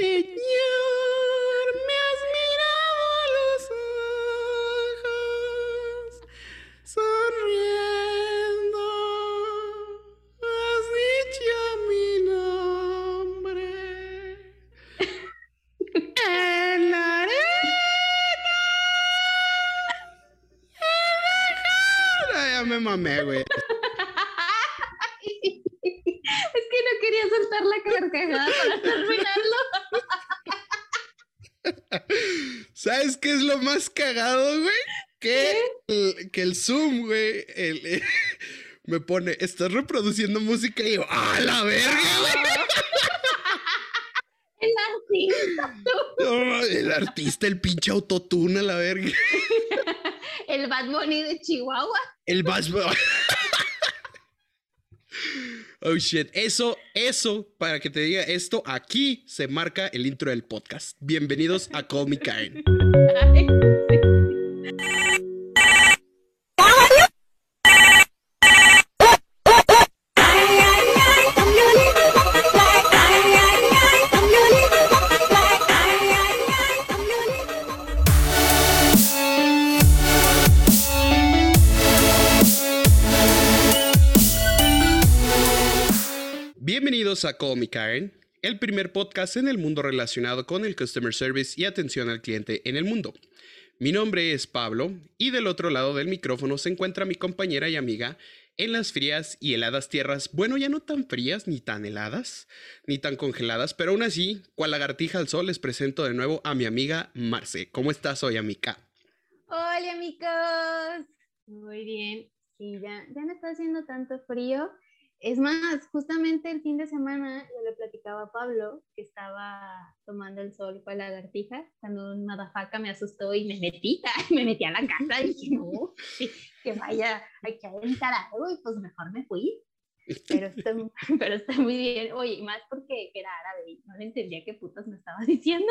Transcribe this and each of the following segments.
Señor, me cagado, güey? Que el, que el Zoom, güey, el- eh, me pone, estás reproduciendo música y yo, ¡ah, la verga, güey! El artista, No, el artista, el pinche autotune, a la verga. el Bad Bunny de Chihuahua. El Bass Bo- Oh shit, eso, eso, para que te diga esto, aquí se marca el intro del podcast. Bienvenidos a Call Me Karen. Bienvenidos a Call Me Karen, el primer podcast en el mundo relacionado con el customer service y atención al cliente en el mundo. Mi nombre es Pablo y del otro lado del micrófono se encuentra mi compañera y amiga en las frías y heladas tierras, bueno, ya no tan frías ni tan heladas, ni tan congeladas, pero aún así, cual lagartija al sol, les presento de nuevo a mi amiga Marce. ¿Cómo estás hoy, amiga? Hola, amigos. Muy bien. Sí, ya, ya no está haciendo tanto frío. Es más, justamente el fin de semana yo le platicaba a Pablo que estaba tomando el sol con la lagartija cuando un madafaca me asustó y me metí, me metí a la casa y dije, no, que, vaya, hay que aventar algo y pues mejor me fui. Pero está, pero está muy bien. Oye, más porque era árabe y no le entendía qué putas me estaba diciendo.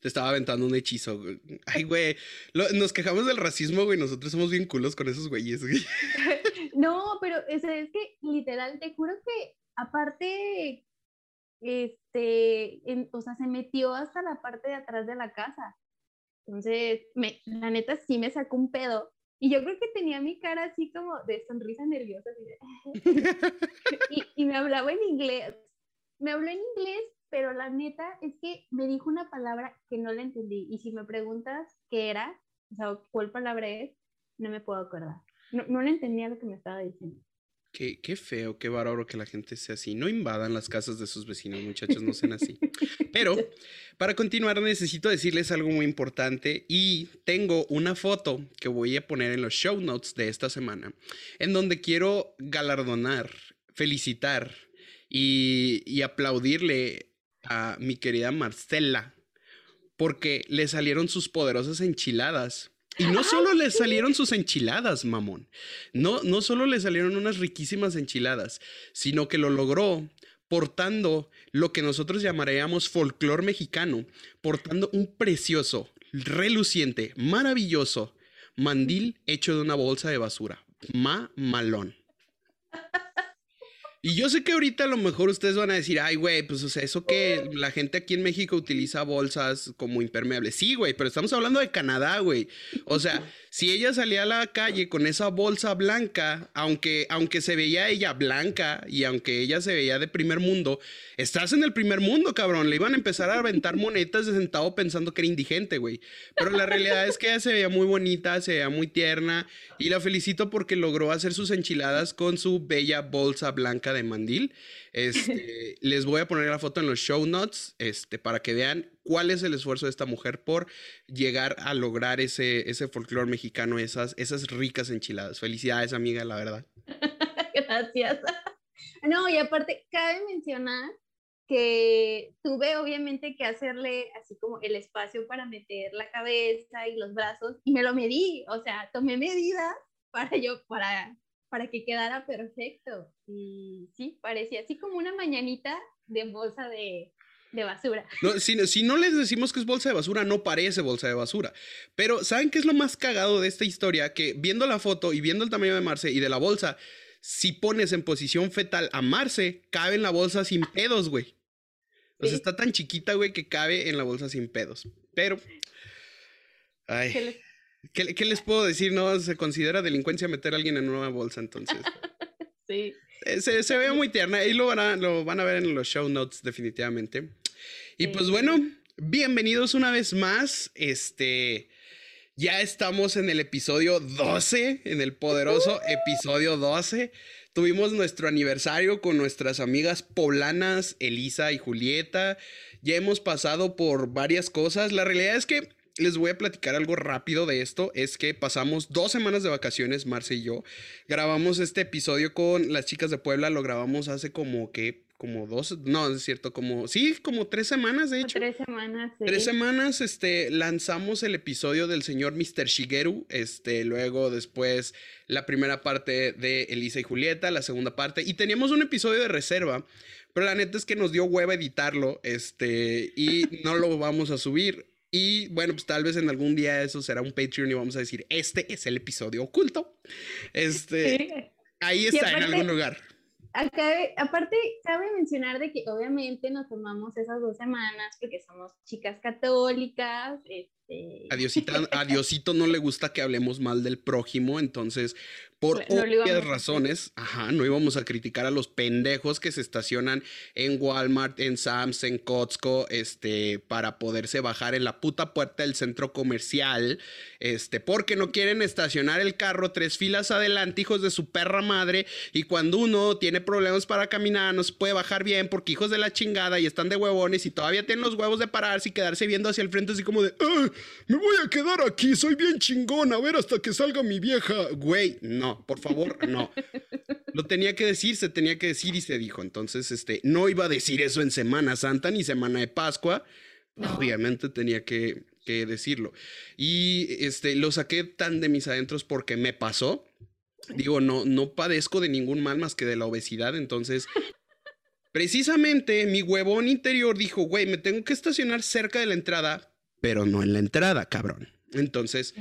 Te estaba aventando un hechizo. güey. Ay, güey, lo- nos quejamos del racismo, güey, nosotros somos bien culos con esos güeyes. güey. No, pero es que literal, te juro que aparte, este, o sea, se metió hasta la parte de atrás de la casa. Entonces, me, la neta sí me sacó un pedo. Y yo creo que tenía mi cara así como de sonrisa nerviosa. así y, y me hablaba en inglés. Me habló en inglés, pero la neta es que me dijo una palabra que no la entendí. Y si me preguntas qué era, o sea, cuál palabra es, no me puedo acordar. No, no le entendía lo que me estaba diciendo. Qué, qué feo, qué bárbaro que la gente sea así. No invadan las casas de sus vecinos, muchachos, no sean así. Pero para continuar necesito decirles algo muy importante y tengo una foto que voy a poner en los show notes de esta semana, en donde quiero galardonar, felicitar y, y aplaudirle a mi querida Marcela porque le salieron sus poderosas enchiladas. Y no solo le salieron sus enchiladas, mamón. No, no solo le salieron unas riquísimas enchiladas, sino que lo logró portando lo que nosotros llamaríamos folclor mexicano, portando un precioso, reluciente, maravilloso mandil hecho de una bolsa de basura. Mamalón. Y yo sé que ahorita a lo mejor ustedes van a decir, ay, güey, pues o sea, eso que la gente aquí en México utiliza bolsas como impermeables. Sí, güey, pero estamos hablando de Canadá, güey. O sea, si ella salía a la calle con esa bolsa blanca, aunque, aunque se veía ella blanca y aunque ella se veía de primer mundo, estás en el primer mundo, cabrón. Le iban a empezar a aventar monetas de centavo pensando que era indigente, güey. Pero la realidad es que ella se veía muy bonita, se veía muy tierna y la felicito porque logró hacer sus enchiladas con su bella bolsa blanca de mandil. Este, les voy a poner la foto en los show notes este, para que vean cuál es el esfuerzo de esta mujer por llegar a lograr ese, ese folclore mexicano, esas, esas ricas enchiladas. Felicidades, amiga, la verdad. Gracias. No, y aparte, cabe mencionar que tuve obviamente que hacerle así como el espacio para meter la cabeza y los brazos y me lo medí, o sea, tomé medidas para yo, para, para que quedara perfecto. Y sí, parecía así como una mañanita de bolsa de, de basura. No, si, si no les decimos que es bolsa de basura, no parece bolsa de basura. Pero, ¿saben qué es lo más cagado de esta historia? Que viendo la foto y viendo el tamaño de Marce y de la bolsa, si pones en posición fetal a Marce, cabe en la bolsa sin pedos, güey. O sea, está tan chiquita, güey, que cabe en la bolsa sin pedos. Pero, ay, ¿qué les, ¿qué, les puedo decir? No, se considera delincuencia meter a alguien en una bolsa, entonces. sí. Eh, se, se, ve muy tierna. Ahí lo van, a, lo van a ver en los show notes, definitivamente. Y pues bueno, bienvenidos una vez más. Este. Ya estamos en el episodio 12, en el poderoso episodio 12. Tuvimos nuestro aniversario con nuestras amigas poblanas, Elisa y Julieta. Ya hemos pasado por varias cosas. La realidad es que les voy a platicar algo rápido de esto. Es que pasamos dos semanas de vacaciones, Marce y yo. Grabamos este episodio con las chicas de Puebla. Lo grabamos hace como que como dos, no, es cierto, como, sí, como tres semanas, de hecho. Tres semanas, sí. Tres semanas, este, lanzamos el episodio del señor Mr. Shigeru, este, luego después la primera parte de Elisa y Julieta, la segunda parte, y teníamos un episodio de reserva, pero la neta es que nos dio hueva editarlo, este, y no lo vamos a subir. Y bueno, pues tal vez en algún día eso será un Patreon y vamos a decir, este es el episodio oculto. Este, ahí está en algún lugar acá, aparte, cabe mencionar de que obviamente nos tomamos esas dos semanas porque somos chicas católicas. Este... A, Diosito no le gusta que hablemos mal del prójimo, entonces por obvias razones, ajá, no íbamos a criticar a los pendejos que se estacionan en Walmart, en Sam's, en Costco, este, para poderse bajar en la puta puerta del centro comercial, este, porque no quieren estacionar el carro tres filas adelante, hijos de su perra madre, y cuando uno tiene problemas para caminar, no se puede bajar bien porque hijos de la chingada y están de huevones y todavía tienen los huevos de pararse y quedarse viendo hacia el frente así como de, me voy a quedar aquí, soy bien chingón, a ver hasta que salga mi vieja, güey, no por favor, no. Lo tenía que decir, se tenía que decir y se dijo. Entonces, este, no iba a decir eso en Semana Santa ni Semana de Pascua. Obviamente tenía que, que, decirlo. Y este, lo saqué tan de mis adentros porque me pasó. Digo, no, no padezco de ningún mal más que de la obesidad. Entonces, precisamente mi huevón interior dijo, güey, me tengo que estacionar cerca de la entrada, pero no en la entrada, cabrón. Entonces,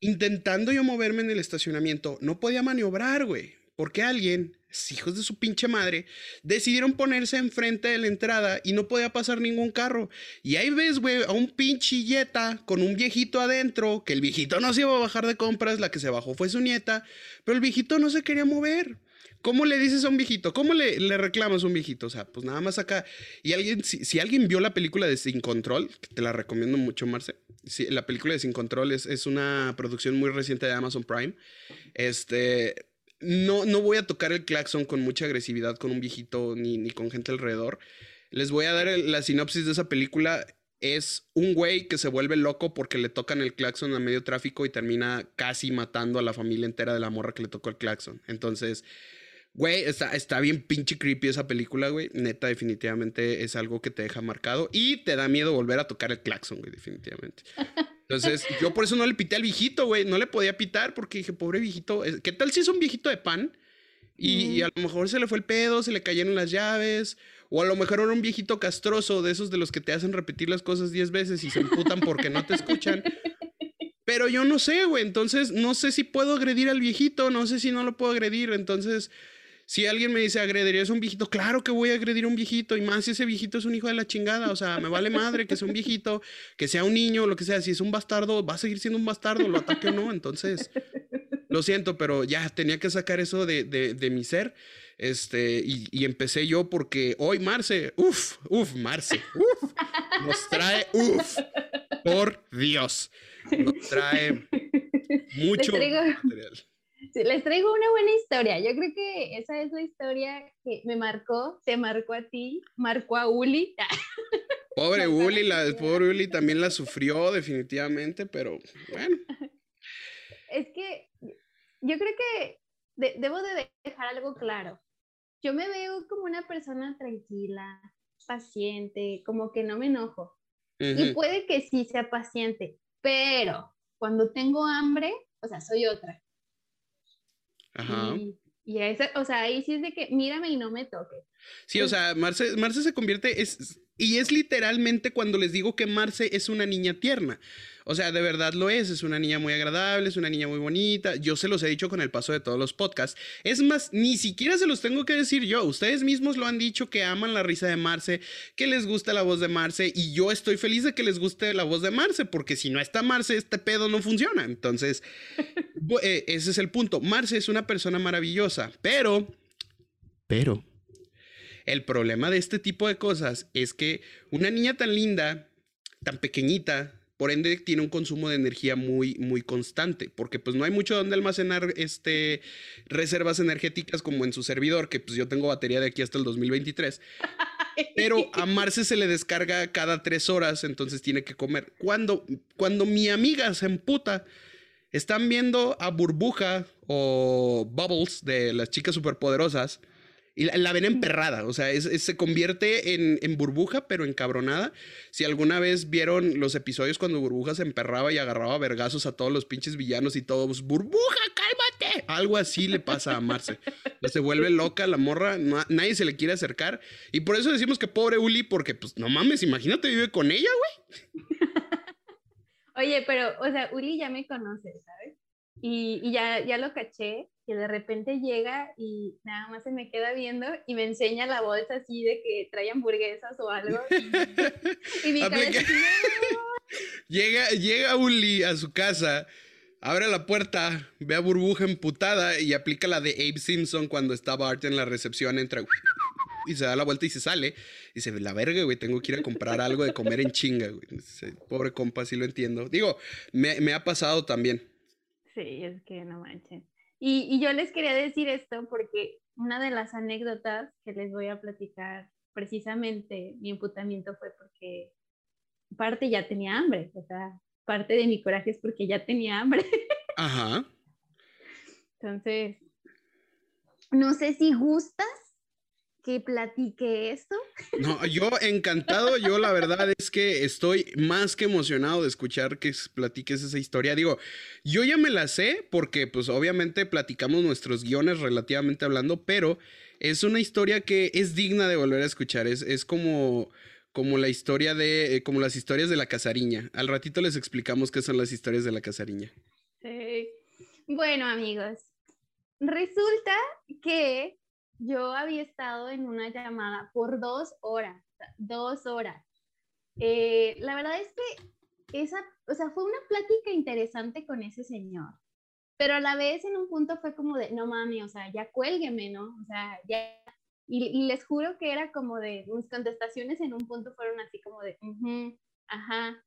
intentando yo moverme en el estacionamiento, no podía maniobrar, güey. Porque alguien, hijos de su pinche madre, decidieron ponerse enfrente de la entrada y no podía pasar ningún carro. Y ahí ves, güey, a un pinche yeta con un viejito adentro, que el viejito no se iba a bajar de compras, la que se bajó fue su nieta, pero el viejito no se quería mover. ¿Cómo le dices a un viejito? ¿Cómo le, le, reclamas a un viejito? O sea, pues nada más acá. Y alguien, si, alguien vio la película de Sin Control, que te la recomiendo mucho, Marce. la película de Sin Control es, es, una producción muy reciente de Amazon Prime. Este. No, no voy a tocar el claxon con mucha agresividad con un viejito ni, ni con gente alrededor. Les voy a dar la sinopsis de esa película. Es un güey que se vuelve loco porque le tocan el claxon a medio tráfico y termina casi matando a la familia entera de la morra que le tocó el claxon. Entonces, Güey, está, está bien pinche creepy esa película, güey. Neta, definitivamente es algo que te deja marcado y te da miedo volver a tocar el claxon, güey, definitivamente. Entonces, yo por eso no le pité al viejito, güey. No le podía pitar porque dije, pobre viejito, ¿qué tal si es un viejito de pan? Y, a lo mejor se le fue el pedo, se le cayeron las llaves. O a lo mejor era un viejito castroso de esos de los que te hacen repetir las cosas diez veces y se emputan porque no te escuchan. Pero yo no sé, güey. Entonces, no sé si puedo agredir al viejito, no sé si no lo puedo agredir. Entonces, si alguien me dice, agredirías a un viejito, claro que voy a agredir a un viejito, y más si ese viejito es un hijo de la chingada, o sea, me vale madre que sea un viejito, que sea un niño, lo que sea, si es un bastardo, va a seguir siendo un bastardo, lo ataque o no, entonces, lo siento, pero ya tenía que sacar eso de, de, mi ser, este, y, y, empecé yo porque hoy Marce, uff, uff, Marce, uff, nos trae, uff, por Dios, nos trae mucho material les traigo una buena historia. Yo creo que esa es la historia que me marcó, te marcó a ti, marcó a Uli. Pobre Uli, la, pobre Uli también la sufrió definitivamente, pero bueno. Es que yo creo que debo de dejar algo claro. Yo me veo como una persona tranquila, paciente, como que no me enojo. Y puede que sí sea paciente, pero cuando tengo hambre, o sea, soy otra. Ajá. Y, o sea, ahí sí es de que mírame y no me toque. Sí, o sea, Marce, Marce se convierte, es, Y es literalmente cuando les digo que Marce es una niña tierna. O sea, de verdad lo es, es una niña muy agradable, es una niña muy bonita. Yo se los he dicho con el paso de todos los podcasts. Es más, ni siquiera se los tengo que decir yo. Ustedes mismos lo han dicho que aman la risa de Marce, que les gusta la voz de Marce y yo estoy feliz de que les guste la voz de Marce, porque si no está Marce, este pedo no funciona. Entonces, eh, ese es el punto. Marce es una persona maravillosa, pero, pero, el problema de este tipo de cosas es que una niña tan linda, tan pequeñita, por ende, tiene un consumo de energía muy, muy constante, porque pues no hay mucho donde almacenar este, reservas energéticas como en su servidor, que pues yo tengo batería de aquí hasta el 2023. Pero a Marce se le descarga cada tres horas, entonces tiene que comer. Cuando, cuando mi amiga se emputa, están viendo a Burbuja o Bubbles de las chicas superpoderosas y la, ven emperrada, o sea, se convierte en, burbuja, pero encabronada. Si alguna vez vieron los episodios cuando burbuja se emperraba y agarraba vergazos a todos los pinches villanos y todos, burbuja, cálmate. Algo así le pasa a Marce. se vuelve loca la morra, nadie se le quiere acercar. Y por eso decimos que pobre Uli, porque pues no mames, imagínate vive con ella, güey. Oye, pero, o sea, Uli ya me conoce, ¿sabes? Y, y ya, ya lo caché que de repente llega y nada más se me queda viendo y me enseña la bolsa así de que trae hamburguesas o algo. Y, mi llega, llega Uli a su casa, abre la puerta, ve a Burbuja emputada y aplica la de Abe Simpson cuando estaba Art en la recepción, entra y se da la vuelta y se sale. Y dice, la verga, güey, tengo que ir a comprar algo de comer en chinga, güey. Pobre compa, sí lo entiendo. Digo, me, me ha pasado también. Sí, es que no manches. Y, yo les quería decir esto porque una de las anécdotas que les voy a platicar, precisamente mi imputamiento fue porque parte ya tenía hambre, o sea, parte de mi coraje es porque ya tenía hambre. Ajá. Entonces, no sé si gustas que platique esto. No, yo encantado, yo la verdad es que estoy más que emocionado de escuchar que platiques esa historia. Digo, yo ya me la sé porque pues obviamente platicamos nuestros guiones relativamente hablando, pero es una historia que es digna de volver a escuchar. Es, es como, como la historia de, eh, como las historias de la casariña. Al ratito les explicamos qué son las historias de la casariña. Sí. Bueno, amigos, resulta que yo había estado en una llamada por dos horas, dos horas. Eh, la verdad es que esa, o sea, fue una plática interesante con ese señor, pero a la vez en un punto fue como de, no mami, o sea, ya cuélgueme, ¿no? O sea, ya. Y, les juro que era como de, mis contestaciones en un punto fueron así como de, ajá,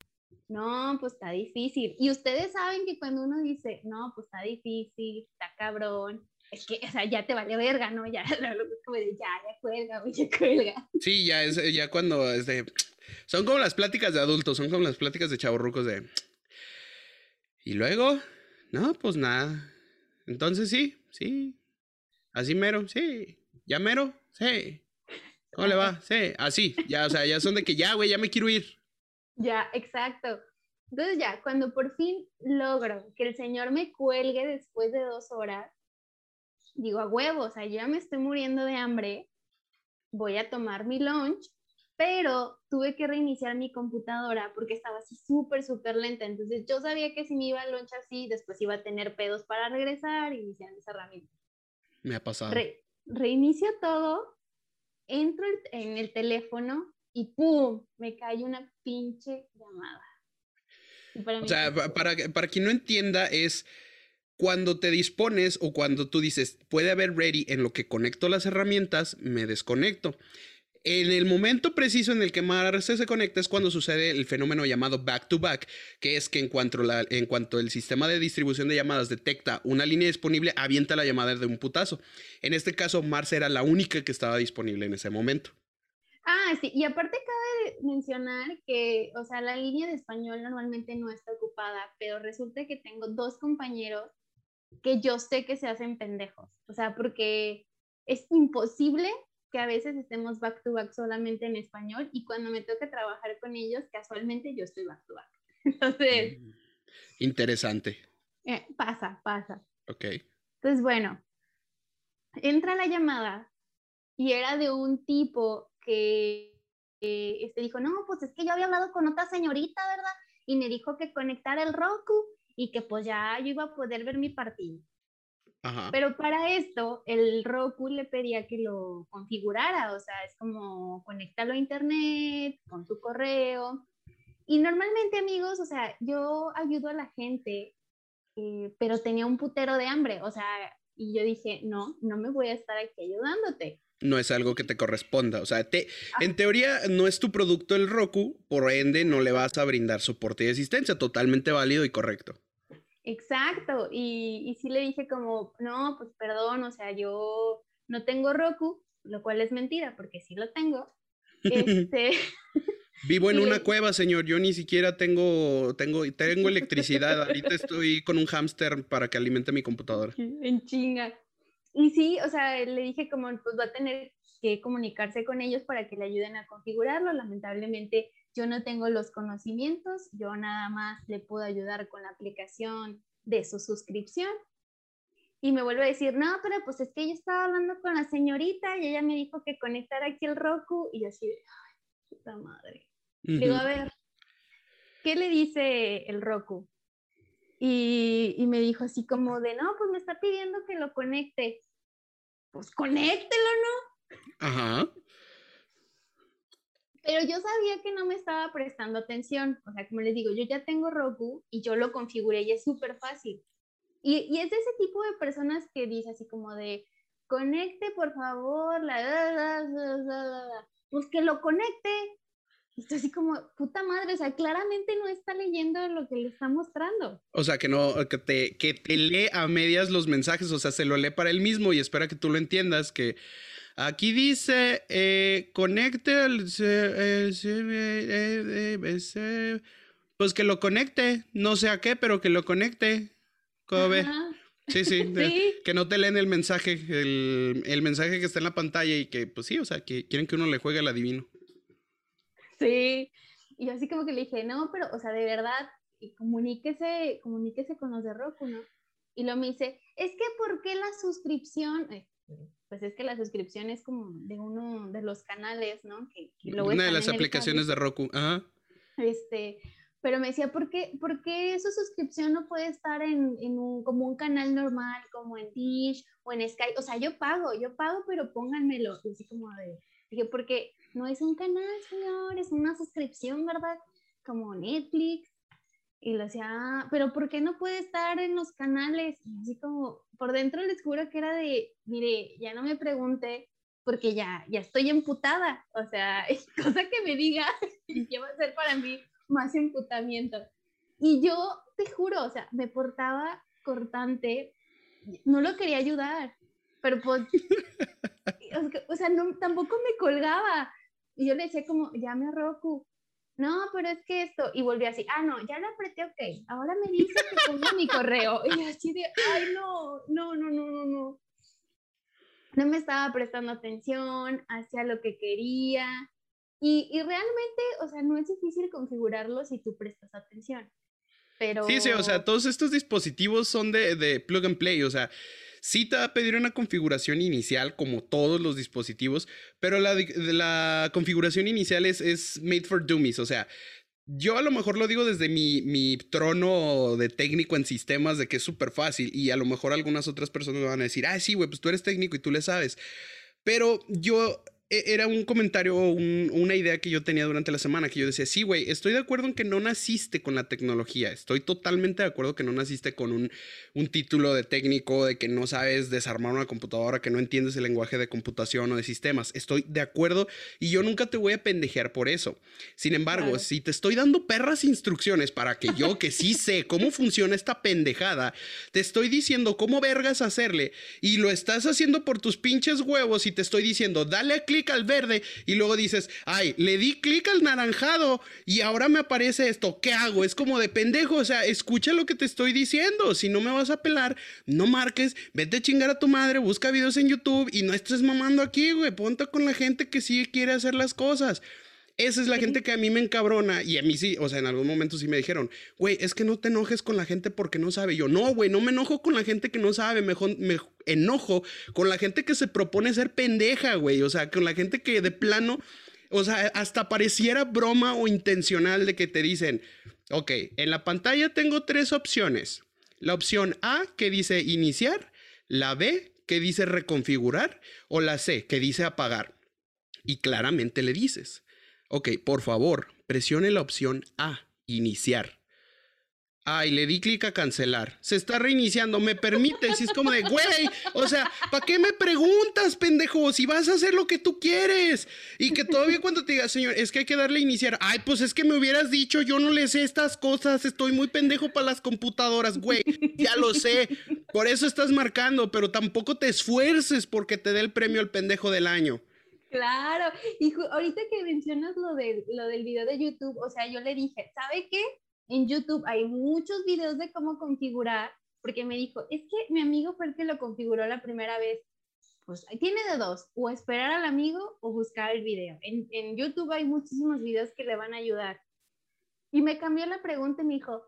no, pues está difícil. Y ustedes saben que cuando uno dice, no, pues está difícil, está cabrón, es que, o sea, ya te vale verga, ¿no? Ya, como de, ya, ya cuelga, güey, ya cuelga. Sí, ya es, ya cuando es de, son como las pláticas de adultos, son como las pláticas de chavorrucos de, y luego, no, pues nada. Entonces sí, sí, así mero, sí, ya mero, sí. ¿Cómo le va? Sí, así, ya, o sea, ya son de que ya, güey, ya me quiero ir. Ya, exacto. Entonces ya, cuando por fin logro que el señor me cuelgue después de dos horas, digo, a huevo, o sea, yo ya me estoy muriendo de hambre, voy a tomar mi lunch, pero tuve que reiniciar mi computadora porque estaba así súper, súper lenta. Entonces yo sabía que si me iba al lunch así, después iba a tener pedos para regresar y iniciar esa herramienta. Me ha pasado. reinicio todo, entro en el teléfono y ¡pum! Me cae una pinche llamada. o sea, para, para quien no entienda, es cuando te dispones o cuando tú dices, puede haber ready en lo que conecto las herramientas, me desconecto. En el momento preciso en el que Marce se conecta es cuando sucede el fenómeno llamado back to back, que es que en cuanto, la, en cuanto el sistema de distribución de llamadas detecta una línea disponible, avienta la llamada de un putazo. En este caso, Marce era la única que estaba disponible en ese momento. Ah, sí, y aparte cabe mencionar que, o sea, la línea de español normalmente no está ocupada, pero resulta que tengo dos compañeros que yo sé que se hacen pendejos. O sea, porque es imposible que a veces estemos back to back solamente en español y cuando me toca trabajar con ellos, casualmente yo estoy back to back. Entonces... Mm, interesante. Eh, pasa, pasa. Ok. Entonces, bueno, entra la llamada y era de un tipo que este dijo, no, pues es que yo había hablado con otra señorita, ¿verdad? Y me dijo que conectara el Roku y que pues ya yo iba a poder ver mi partido. Pero para esto, el Roku le pedía que lo configurara, o sea, es como conectarlo a internet, con tu correo. Y normalmente, amigos, o sea, yo ayudo a la gente, eh, pero tenía un putero de hambre, o sea, y yo dije, no, no me voy a estar aquí ayudándote. No es algo que te corresponda, o sea, te, ah. en teoría no es tu producto el Roku, por ende no le vas a brindar soporte y asistencia, totalmente válido y correcto. Exacto, y, y sí le dije como, no, pues perdón, o sea, yo no tengo Roku, lo cual es mentira, porque sí lo tengo. Este... Vivo en una cueva, señor. Yo ni siquiera tengo, tengo, tengo electricidad. Ahorita estoy con un hámster para que alimente mi computadora. En chinga. Y sí, o sea, le dije como, pues va a tener que comunicarse con ellos para que le ayuden a configurarlo. Lamentablemente yo no tengo los conocimientos, yo nada más le puedo ayudar con la aplicación de su suscripción. Y me vuelve a decir, no, pero pues es que yo estaba hablando con la señorita y ella me dijo que conectara aquí el Roku y yo así, ay, puta madre. Digo, a ver, ¿qué le dice el Roku? Y, y, me dijo así como de, no, pues me está pidiendo que lo conecte. Pues conéctelo, ¿no? Ajá. Pero yo sabía que no me estaba prestando atención. O sea, como les digo, yo ya tengo Roku y yo lo configuré y es súper fácil. Y, y, es de ese tipo de personas que dice así como de, conecte por favor, la, la, la, pues que lo conecte. Y estoy así como, puta madre, o sea, claramente no está leyendo lo que le está mostrando. O sea, que no, que te, que te lee a medias los mensajes, o sea, se lo lee para él mismo y espera que tú lo entiendas, que Aquí dice, eh, conecte el... pues que lo conecte, no sé a qué, pero que lo conecte. ¿Cómo ve? Sí, sí, que no te leen el mensaje, el, el, mensaje que está en la pantalla y que, pues sí, o sea, que quieren que uno le juegue al adivino. Sí, y yo así como que le dije, no, pero, o sea, de verdad, comuníquese, comuníquese con los de Roku, ¿no? Y lo me dice, es que ¿por qué la suscripción? Eh, pues es que la suscripción es como de uno de los canales, ¿no? Que, Una de las aplicaciones de Roku, ajá. Este, pero me decía, ¿por qué, ¿por qué su suscripción no puede estar en, en, un, como un canal normal, como en Dish o en Sky? O sea, yo pago, yo pago, pero pónganmelo. Y así como de, dije, porque no es un canal, señor, es una suscripción, ¿verdad? Como Netflix. Y le decía, ah, pero ¿por qué no puede estar en los canales? Y así como, por dentro les juro que era de, mire, ya no me pregunte, porque ya, ya estoy emputada. O sea, cosa que me diga, ya va a ser para mí más emputamiento. Y yo te juro, o sea, me portaba cortante, no lo quería ayudar, pero pues, o sea, no, tampoco me colgaba. Y yo le decía como, llame a Roku no, pero es que esto, y volví así, ah, no, ya lo apreté, ok, ahora me dice que ponga mi correo, y así de, ay, no, no, no, no, no, no. No me estaba prestando atención, hacía lo que quería, y, y realmente, o sea, no es difícil configurarlo si tú prestas atención. Pero... Sí, sí, o sea, todos estos dispositivos son de, de plug and play, o sea, Sí te va a pedir una configuración inicial, como todos los dispositivos, pero la, la configuración inicial es, es made for dummies, o sea, yo a lo mejor lo digo desde mi, mi trono de técnico en sistemas, de que es súper fácil, y a lo mejor algunas otras personas me van a decir, ah, sí, güey, pues tú eres técnico y tú le sabes. Pero yo era un comentario o una idea que yo tenía durante la semana, que yo decía, sí, güey, estoy de acuerdo en que no naciste con la tecnología, estoy totalmente de acuerdo que no naciste con un, un título de técnico, de que no sabes desarmar una computadora, que no entiendes el lenguaje de computación o de sistemas, estoy de acuerdo y yo nunca te voy a pendejear por eso. Sin embargo, si te estoy dando perras instrucciones para que yo, que sí sé cómo funciona esta pendejada, te estoy diciendo cómo vergas hacerle y lo estás haciendo por tus pinches huevos y te estoy diciendo, dale a clic al verde y luego dices, ay, le di clic al naranjado y ahora me aparece esto, ¿qué hago? Es como de pendejo, o sea, escucha lo que te estoy diciendo, si no me vas a pelar, no marques, vete a chingar a tu madre, busca videos en YouTube y no estés mamando aquí, güey, ponte con la gente que sí quiere hacer las cosas. Esa es la gente que a mí me encabrona y a mí sí, o sea, en algún momento sí me dijeron, güey, es que no te enojes con la gente porque no sabe. Yo, no, güey, no me enojo con la gente que no sabe, mejor me enojo con la gente que se propone ser pendeja, güey, o sea, con la gente que de plano O sea, hasta pareciera broma o intencional de que te dicen, ok, en la pantalla tengo tres opciones. La opción A que dice iniciar, la B que dice reconfigurar o la C que dice apagar. Y claramente le dices, ok, por favor, presione la opción A, iniciar. Ay, le di clic a cancelar. Se está reiniciando, ¿me permite? Si es como de, güey, o sea, ¿para qué me preguntas, pendejo? Si vas a hacer lo que tú quieres. Y que todavía cuando te diga, señor, es que hay que darle a iniciar. Ay, pues es que me hubieras dicho, yo no le sé estas cosas, estoy muy pendejo para las computadoras, güey. Ya lo sé. Por eso estás marcando, pero tampoco te esfuerces porque te dé el premio al pendejo del año. Claro, y ahorita que mencionas lo, de, lo del video de YouTube, o sea, yo le dije, ¿sabe qué? en YouTube hay muchos videos de cómo configurar, porque me dijo, es que mi amigo fue el que lo configuró la primera vez. Pues tiene de dos, o esperar al amigo o buscar el video. En, en YouTube hay muchísimos videos que le van a ayudar. Y me cambió la pregunta y me dijo,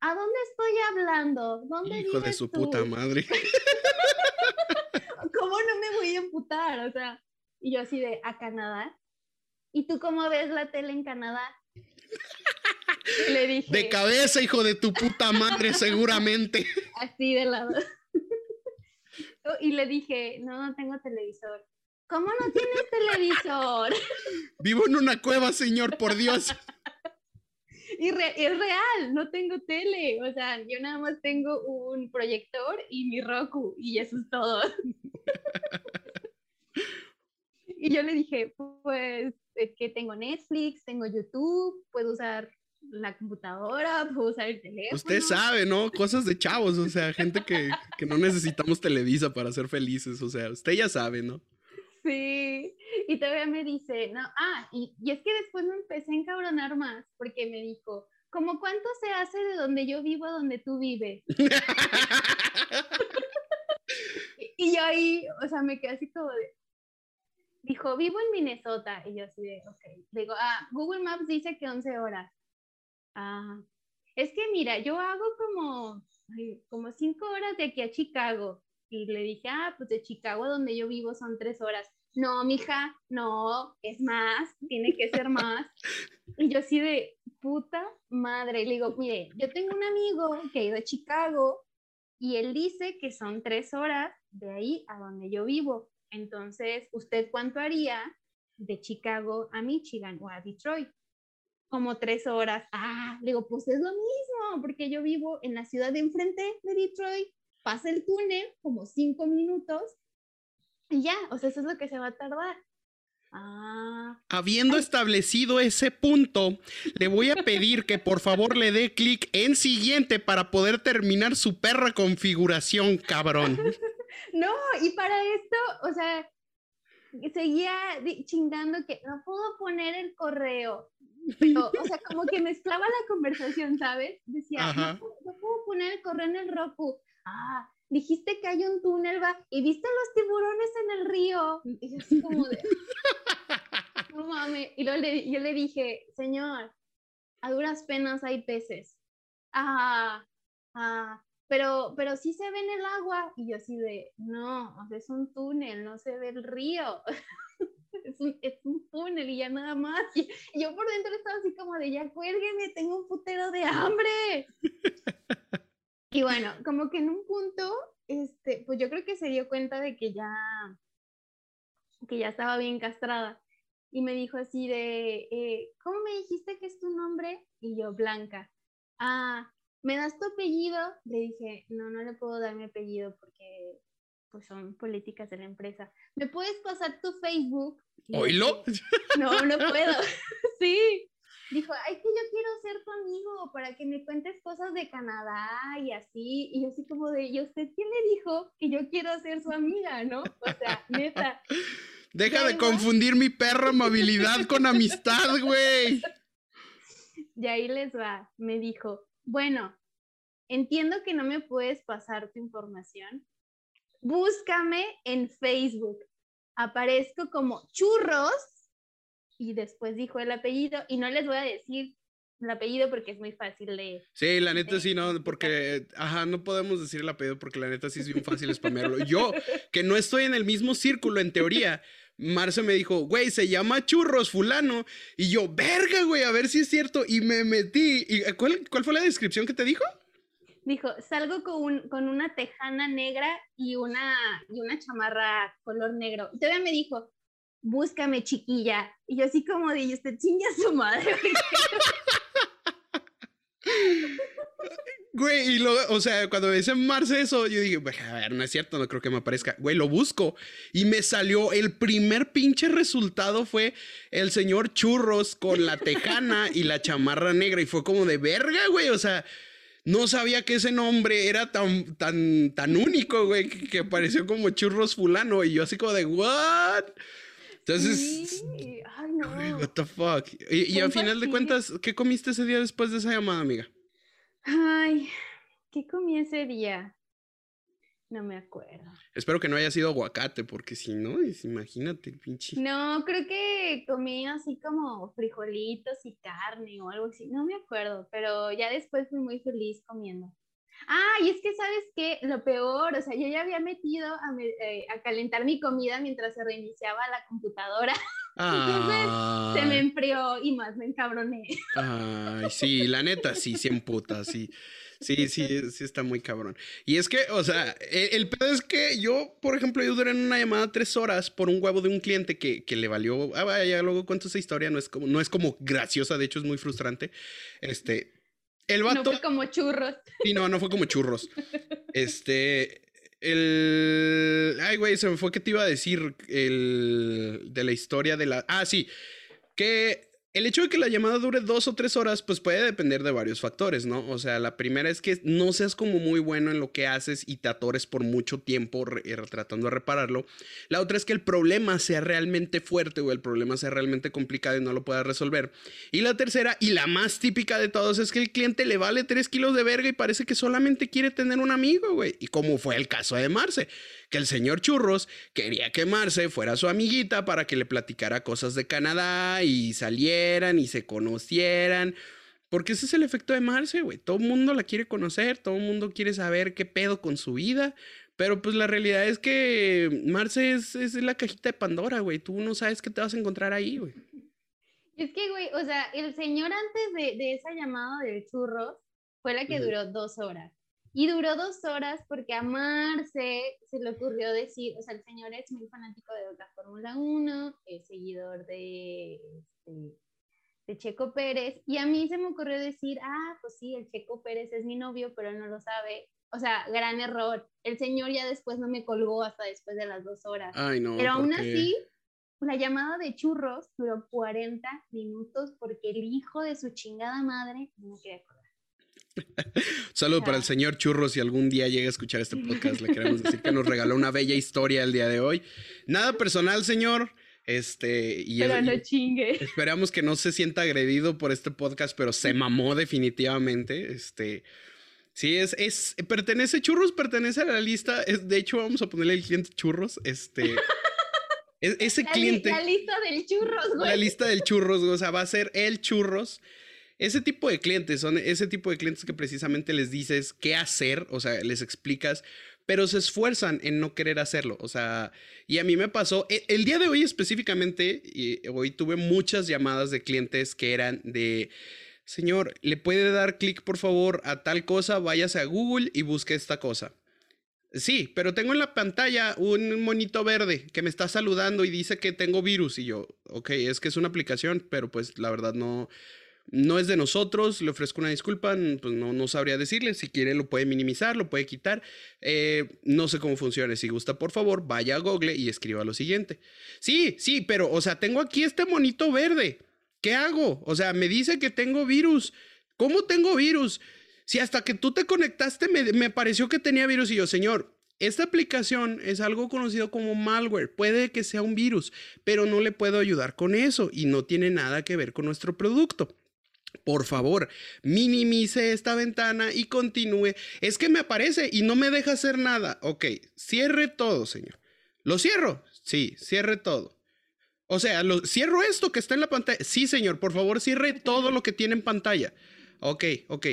¿a dónde estoy hablando? ¿Dónde Hijo de su puta madre. ¿Cómo no me voy a emputar? O sea, y yo así de, ¿a Canadá? ¿Y tú cómo ves la tele en Canadá? Le dije. De cabeza, hijo de tu puta madre, seguramente. Así de lado. Y le dije, no, no tengo televisor. ¿Cómo no tienes televisor? Vivo en una cueva, señor, por Dios. Y es real, no tengo tele. O sea, yo nada más tengo un proyector y mi Roku, y eso es todo. Y yo le dije, pues, es que tengo Netflix, tengo YouTube, puedo usar la computadora, puedo usar el teléfono. Usted sabe, ¿no? Cosas de chavos, o sea, gente que, que no necesitamos Televisa para ser felices, o sea, usted ya sabe, ¿no? Sí, y todavía me dice, no, ah, y, y es que después me empecé a encabronar más, porque me dijo, ¿cómo cuánto se hace de donde yo vivo a donde tú vives? y yo ahí, o sea, me quedé así como de, dijo, vivo en Minnesota, y yo así de, ok, digo, ah, Google Maps dice que 11 horas, Ah, es que mira, yo hago como, como cinco horas de aquí a Chicago. Y le dije, ah, pues de Chicago donde yo vivo son tres horas. No, mija, no, es más, tiene que ser más. y yo así de puta madre. Y le digo, mire, yo tengo un amigo que ha ido a Chicago y él dice que son tres horas de ahí a donde yo vivo. Entonces, ¿usted cuánto haría de Chicago a Michigan o a Detroit? como tres horas. Ah, le digo, pues es lo mismo, porque yo vivo en la ciudad de enfrente de Detroit, pasa el túnel como cinco minutos y ya, o sea, eso es lo que se va a tardar. Ah. Habiendo establecido ese punto, le voy a pedir que por favor le dé clic en siguiente para poder terminar su perra configuración, cabrón. No, y para esto, o sea, seguía chingando que no puedo poner el correo. o sea, como que mezclaba la conversación, ¿sabes? Decía, no, puedo poner el correo en el Roku. Ah, dijiste que hay un túnel, va, y viste los tiburones en el río. Y así como de, no mames. Y luego le, yo le dije, señor, a duras penas hay peces. Ah, ah, pero, pero sí se ve en el agua. Y yo así de, no, es un túnel, no se ve el río. es, un, es un túnel y ya nada más. Y, yo por dentro estaba así como de, ya cuélgueme, tengo un putero de hambre. y bueno, como que en un punto, este, pues yo creo que se dio cuenta de que ya, que ya estaba bien castrada. Y me dijo así de, eh, ¿cómo me dijiste que es tu nombre? Y yo, Blanca. Ah, ¿me das tu apellido? Le dije, no, no le puedo dar mi apellido porque pues son políticas de la empresa. ¿Me puedes pasar tu Facebook? ¿Oílo? No, no puedo. sí. Dijo, ay, que yo quiero ser tu amigo para que me cuentes cosas de Canadá y así. Y yo así como de, ¿y usted quién le dijo que yo quiero ser su amiga, no? O sea, neta. Deja de confundir mi perra amabilidad con amistad, güey. Y ahí les va. Me dijo, bueno, entiendo que no me puedes pasar tu información. Búscame en Facebook. Aparezco como churros y después dijo el apellido y no les voy a decir el apellido porque es muy fácil de... Sí, la neta sí, no, porque, ajá, no podemos decir el apellido porque la neta sí es bien fácil spamearlo. Yo, que no estoy en el mismo círculo en teoría, Marce me dijo, güey, se llama Churros fulano. Y yo, verga, güey, a ver si es cierto. Y me metí. ¿Y eh, cuál, cuál fue la descripción que te dijo? Dijo, salgo con, con una tejana negra y una, y una chamarra color negro. Y todavía me dijo, búscame chiquilla. Y yo así como dije, usted chinga su madre. Güey, y luego, o sea, cuando me dicen Marce eso, yo dije, a ver, no es cierto, no creo que me aparezca. Güey, lo busco. Y me salió, el primer pinche resultado fue el señor Churros con la tejana y la chamarra negra. Y fue como de verga, güey. O sea, no sabía que ese nombre era tan, tan, tan único, güey, que, apareció como Churros Fulano. Y yo así como de, ¿what? Entonces, Ay, no. what the fuck. Y, y al final de cuentas, ¿qué comiste ese día después de esa llamada, amiga? Ay, ¿qué comí ese día? No me acuerdo. Espero que no haya sido aguacate, porque si no, imagínate, pinche. No, creo que comí así como frijolitos y carne o algo así. No me acuerdo, pero ya después fui muy feliz comiendo. Ah, y es que sabes qué, lo peor, o sea, yo ya había metido a, eh, a calentar mi comida mientras se reiniciaba la computadora. Entonces se me enfrió y más me encabroné. Ay, sí, la neta, sí, sí puta, sí. Sí, sí, sí está muy cabrón. Y es que, o sea, el, el, pedo es que yo, por ejemplo, yo duré en una llamada tres horas por un huevo de un cliente que, que le valió. Ah, vaya, luego cuento esa historia, no es como, no es como graciosa, de hecho es muy frustrante. Este. El vato. No fue como churros. Sí, no, no fue como churros. Este. El. Ay, güey, se me fue que te iba a decir. El. De la historia de la. Ah, sí. Que el hecho de que la llamada dure dos o tres horas, pues puede depender de varios factores, ¿no? O sea, la primera es que no seas como muy bueno en lo que haces y te atores por mucho tiempo eh, tratando de repararlo. La otra es que el problema sea realmente fuerte o el problema sea realmente complicado y no lo puedas resolver. Y la tercera, y la más típica de todos, es que el cliente le vale tres kilos de verga y parece que solamente quiere tener un amigo, güey. Y como fue el caso de Marce que el señor Churros quería que Marce fuera su amiguita para que le platicara cosas de Canadá y salieran y se conocieran. Porque ese es el efecto de Marce, güey. Todo el mundo la quiere conocer, todo el mundo quiere saber qué pedo con su vida. Pero pues la realidad es que Marce es, es la cajita de Pandora, güey. Tú no sabes qué te vas a encontrar ahí, güey. Es que, güey, o sea, el señor antes de, de esa llamada del churros fue la que duró dos horas. Y duró dos horas porque a Marce se le ocurrió decir, o sea, el señor es muy fanático de la Fórmula 1, es seguidor de, este, de, Checo Pérez, y a mí se me ocurrió decir, ah, pues sí, el Checo Pérez es mi novio, pero él no lo sabe. O sea, gran error. El señor ya después no me colgó hasta después de las dos horas. Ay, no, pero aún así, la llamada de churros duró 40 minutos porque el hijo de su chingada madre no me quería colgar. Saludo para el señor Churros. Si algún día llega a escuchar este podcast, le queremos decir que nos regaló una bella historia el día de hoy. Nada personal, señor. Este, y pero no chingue. Esperamos que no se sienta agredido por este podcast, pero se mamó definitivamente. Este, sí, es, es, pertenece, Churros pertenece a la lista. Es, de hecho, vamos a ponerle el cliente Churros. Este. ese cliente. La, lista del churros, güey. La lista del churros, o sea, va a ser el churros. Ese tipo de clientes son ese tipo de clientes que precisamente les dices qué hacer, o sea, les explicas, pero se esfuerzan en no querer hacerlo. O sea, y a mí me pasó, e, el, día de hoy específicamente, y hoy tuve muchas llamadas de clientes que eran de, señor, ¿le puede dar clic por favor a tal cosa? Váyase a Google y busque esta cosa. Sí, pero tengo en la pantalla un monito verde que me está saludando y dice que tengo virus. Y yo, ok, es que es una aplicación, pero pues la verdad no, no es de nosotros, le ofrezco una disculpa, pues no, no sabría decirle, si quiere lo puede minimizar, lo puede quitar, eh, no sé cómo funciona, si gusta por favor vaya a Google y escriba lo siguiente. Sí, sí, pero o sea, tengo aquí este monito verde, ¿qué hago? O sea, me dice que tengo virus, ¿cómo tengo virus? Si hasta que tú te conectaste me, me pareció que tenía virus y yo, señor, esta aplicación es algo conocido como malware. Puede que sea un virus, pero no le puedo ayudar con eso y no tiene nada que ver con nuestro producto. Por favor, minimice esta ventana y continúe. Es que me aparece y no me deja hacer nada. Ok, cierre todo, señor. ¿Lo cierro? Sí, cierre todo. O sea, lo, cierro esto que está en la pantalla. Sí, señor, por favor, cierre todo lo que tiene en pantalla. Ok, ok.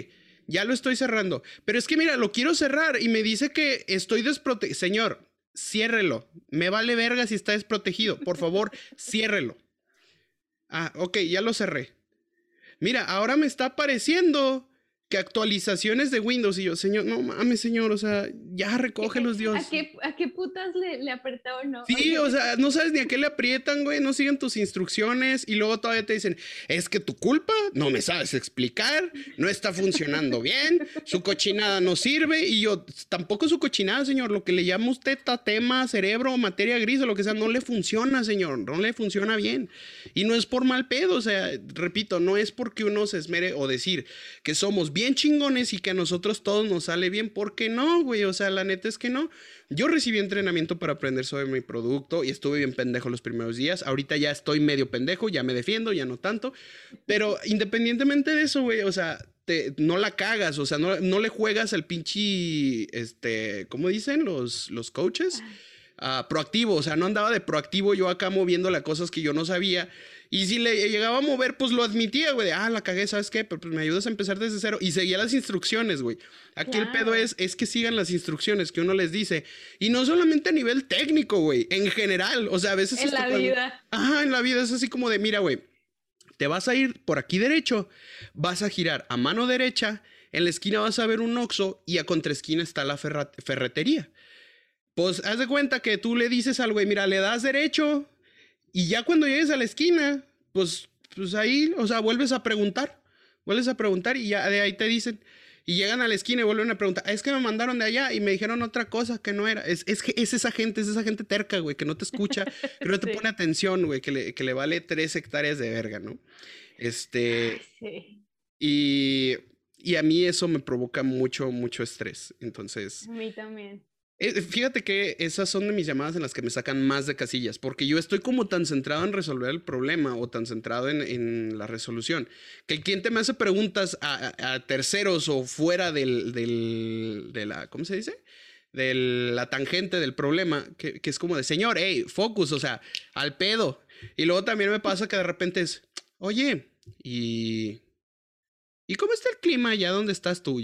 Ya lo estoy cerrando. Pero es que mira, lo quiero cerrar y me dice que estoy desprotegido. Señor, ciérrelo. Me vale verga si está desprotegido. Por favor, ciérrelo. Ah, ok, ya lo cerré. Mira, ahora me está apareciendo que actualizaciones de Windows. Y yo, señor, no mames, señor, o sea, ya recógelos, Dios. ¿A qué, a qué putas le, le apretó no? Sí, o sea, no sabes ni a qué le aprietan, güey, no siguen tus instrucciones y luego todavía te dicen, es que tu culpa, no me sabes explicar, no está funcionando bien, su cochinada no sirve y yo, tampoco su cochinada, señor, lo que le llama usted tema, cerebro, materia gris o lo que sea, no le funciona, señor, no le funciona bien. Y no es por mal pedo, o sea, repito, no es porque uno se esmere o decir que somos bien bien chingones y que a nosotros todos nos sale bien. ¿Por qué no, güey? O sea, la neta es que no. Yo recibí entrenamiento para aprender sobre mi producto y estuve bien pendejo los primeros días. Ahorita ya estoy medio pendejo, ya me defiendo, ya no tanto. Pero independientemente de eso, güey, o sea, te, no la cagas, o sea, no, no le juegas al pinche, este, ¿cómo dicen los, los coaches? Uh, proactivo, o sea, no andaba de proactivo yo acá moviendo las cosas que yo no sabía y si le llegaba a mover, pues lo admitía, güey. ah, la cagué, ¿sabes qué? Pero pues me ayudas a empezar desde cero. Y seguía las instrucciones, güey. Aquí el pedo es, es que sigan las instrucciones que uno les dice. Y no solamente a nivel técnico, güey. En general. O sea, a veces... En la vida. Ajá, en la vida es así como de, mira, güey. Te vas a ir por aquí derecho. Vas a girar a mano derecha. En la esquina vas a ver un oxo y a contraesquina está la ferretería. Pues haz de cuenta que tú le dices al güey, mira, le das derecho, y ya cuando llegues a la esquina, pues, pues ahí, o sea, vuelves a preguntar, vuelves a preguntar y ya de ahí te dicen, y llegan a la esquina y vuelven a preguntar, es que me mandaron de allá y me dijeron otra cosa que no era. Es, es, es esa gente, es esa gente terca, güey, que no te escucha, que no te pone atención, güey, que le, que le vale tres hectáreas de verga, ¿no? Este... Sí. Y, y a mí eso me provoca mucho, mucho estrés. Entonces... A mí también. Eh, fíjate que esas son de mis llamadas en las que me sacan más de casillas, porque yo estoy como tan centrado en resolver el problema o tan centrado en, la resolución, que el cliente me hace preguntas a, terceros o fuera del, de la, ¿cómo se dice? De la tangente del problema, que, que es como de, señor, hey, focus, o sea, al pedo. Y luego también me pasa que de repente es, oye, y... ¿Y cómo está el clima allá donde estás tú?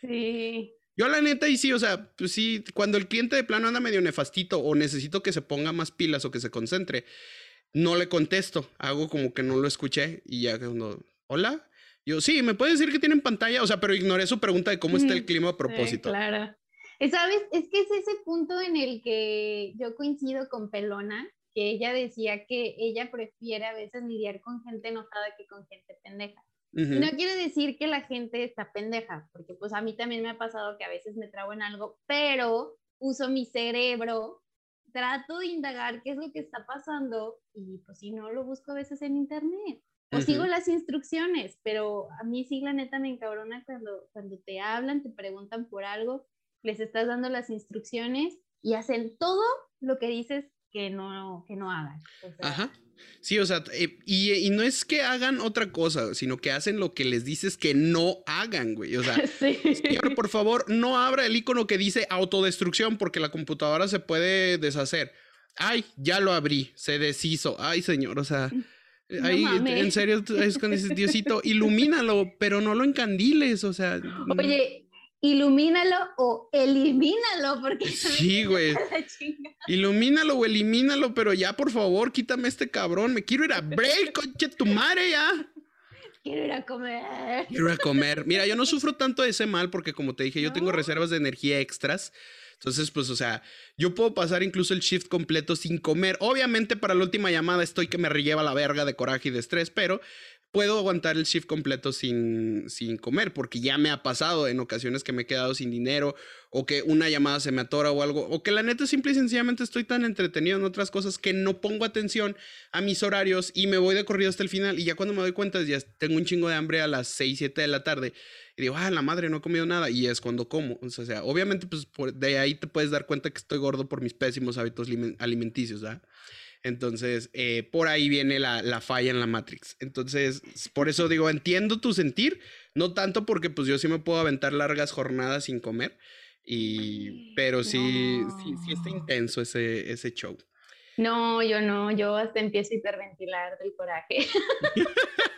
Sí. Yo la neta y sí, o sea, pues sí, cuando el cliente de plano anda medio nefastito o necesito que se ponga más pilas o que se concentre, no le contesto, hago como que no lo escuché y ya cuando, hola, yo sí, me puede decir que tienen pantalla, o sea, pero ignoré su pregunta de cómo está el clima a propósito. claro. ¿Sabes? Es que es ese punto en el que yo coincido con Pelona, que ella decía que ella prefiere a veces lidiar con gente enojada que con gente pendeja. No quiere decir que la gente está pendeja, porque pues a mí también me ha pasado que a veces me trago en algo, pero uso mi cerebro, trato de indagar qué es lo que está pasando y pues si no lo busco a veces en internet. O sigo las instrucciones, pero a mí sí la neta me encabrona cuando, cuando te hablan, te preguntan por algo, les estás dando las instrucciones y hacen todo lo que dices que no, que no hagan. Ajá. Sí, o sea, eh, y, no es que hagan otra cosa, sino que hacen lo que les dices que no hagan, güey. O sea, señor, por favor, no abra el icono que dice autodestrucción porque la computadora se puede deshacer. Ay, ya lo abrí, se deshizo. Ay, señor, o sea, ahí, en serio, es con ese Diosito, ilumínalo, pero no lo encandiles, o sea. Oye, ilumínalo o elimínalo, porque sí, güey. Ilumínalo o elimínalo, pero ya por favor, quítame este cabrón. Me quiero ir a break, coche tu madre ya. Quiero ir a comer. Quiero ir a comer. Mira, yo no sufro tanto de ese mal porque como te dije, yo tengo reservas de energía extras. Entonces, pues, o sea, yo puedo pasar incluso el shift completo sin comer. Obviamente, para la última llamada estoy que me lleva la verga de coraje y de estrés, pero puedo aguantar el shift completo sin, sin comer, porque ya me ha pasado en ocasiones que me he quedado sin dinero o que una llamada se me atora o algo, o que la neta simple y sencillamente estoy tan entretenido en otras cosas que no pongo atención a mis horarios y me voy de corrido hasta el final y ya cuando me doy cuenta ya tengo un chingo de hambre a las 6, 7 de la tarde y digo, ah, la madre, no he comido nada y es cuando como. O sea, obviamente pues de ahí te puedes dar cuenta que estoy gordo por mis pésimos hábitos alimenticios, ¿verdad? Entonces, eh, por ahí viene la, falla en la Matrix. Entonces, por eso digo, entiendo tu sentir, no tanto porque pues yo sí me puedo aventar largas jornadas sin comer, y, pero sí, sí, sí está intenso ese, ese show. No, yo no, yo hasta empiezo a hiperventilar del coraje.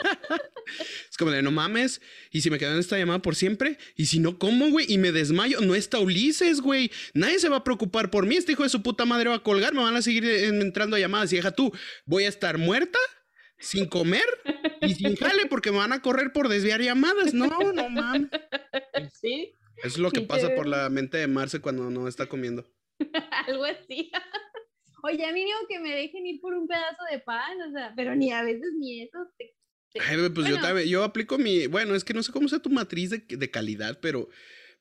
es como de no mames, y si me quedan en esta llamada por siempre, y si no, ¿cómo, güey? Y me desmayo, no está Ulises, güey. Nadie se va a preocupar por mí, este hijo de su puta madre va a colgar, me van a seguir entrando a llamadas y deja tú, voy a estar muerta sin comer y sin jale porque me van a correr por desviar llamadas. No, no mames. Sí. Es lo que pasa por la mente de Marce cuando no está comiendo. Algo así. Oye, a mí digo que me dejen ir por un pedazo de pan, o sea, pero ni a veces ni eso. Ay, pues yo, yo aplico mi, bueno, es que no sé cómo sea tu matriz de, de, calidad, pero,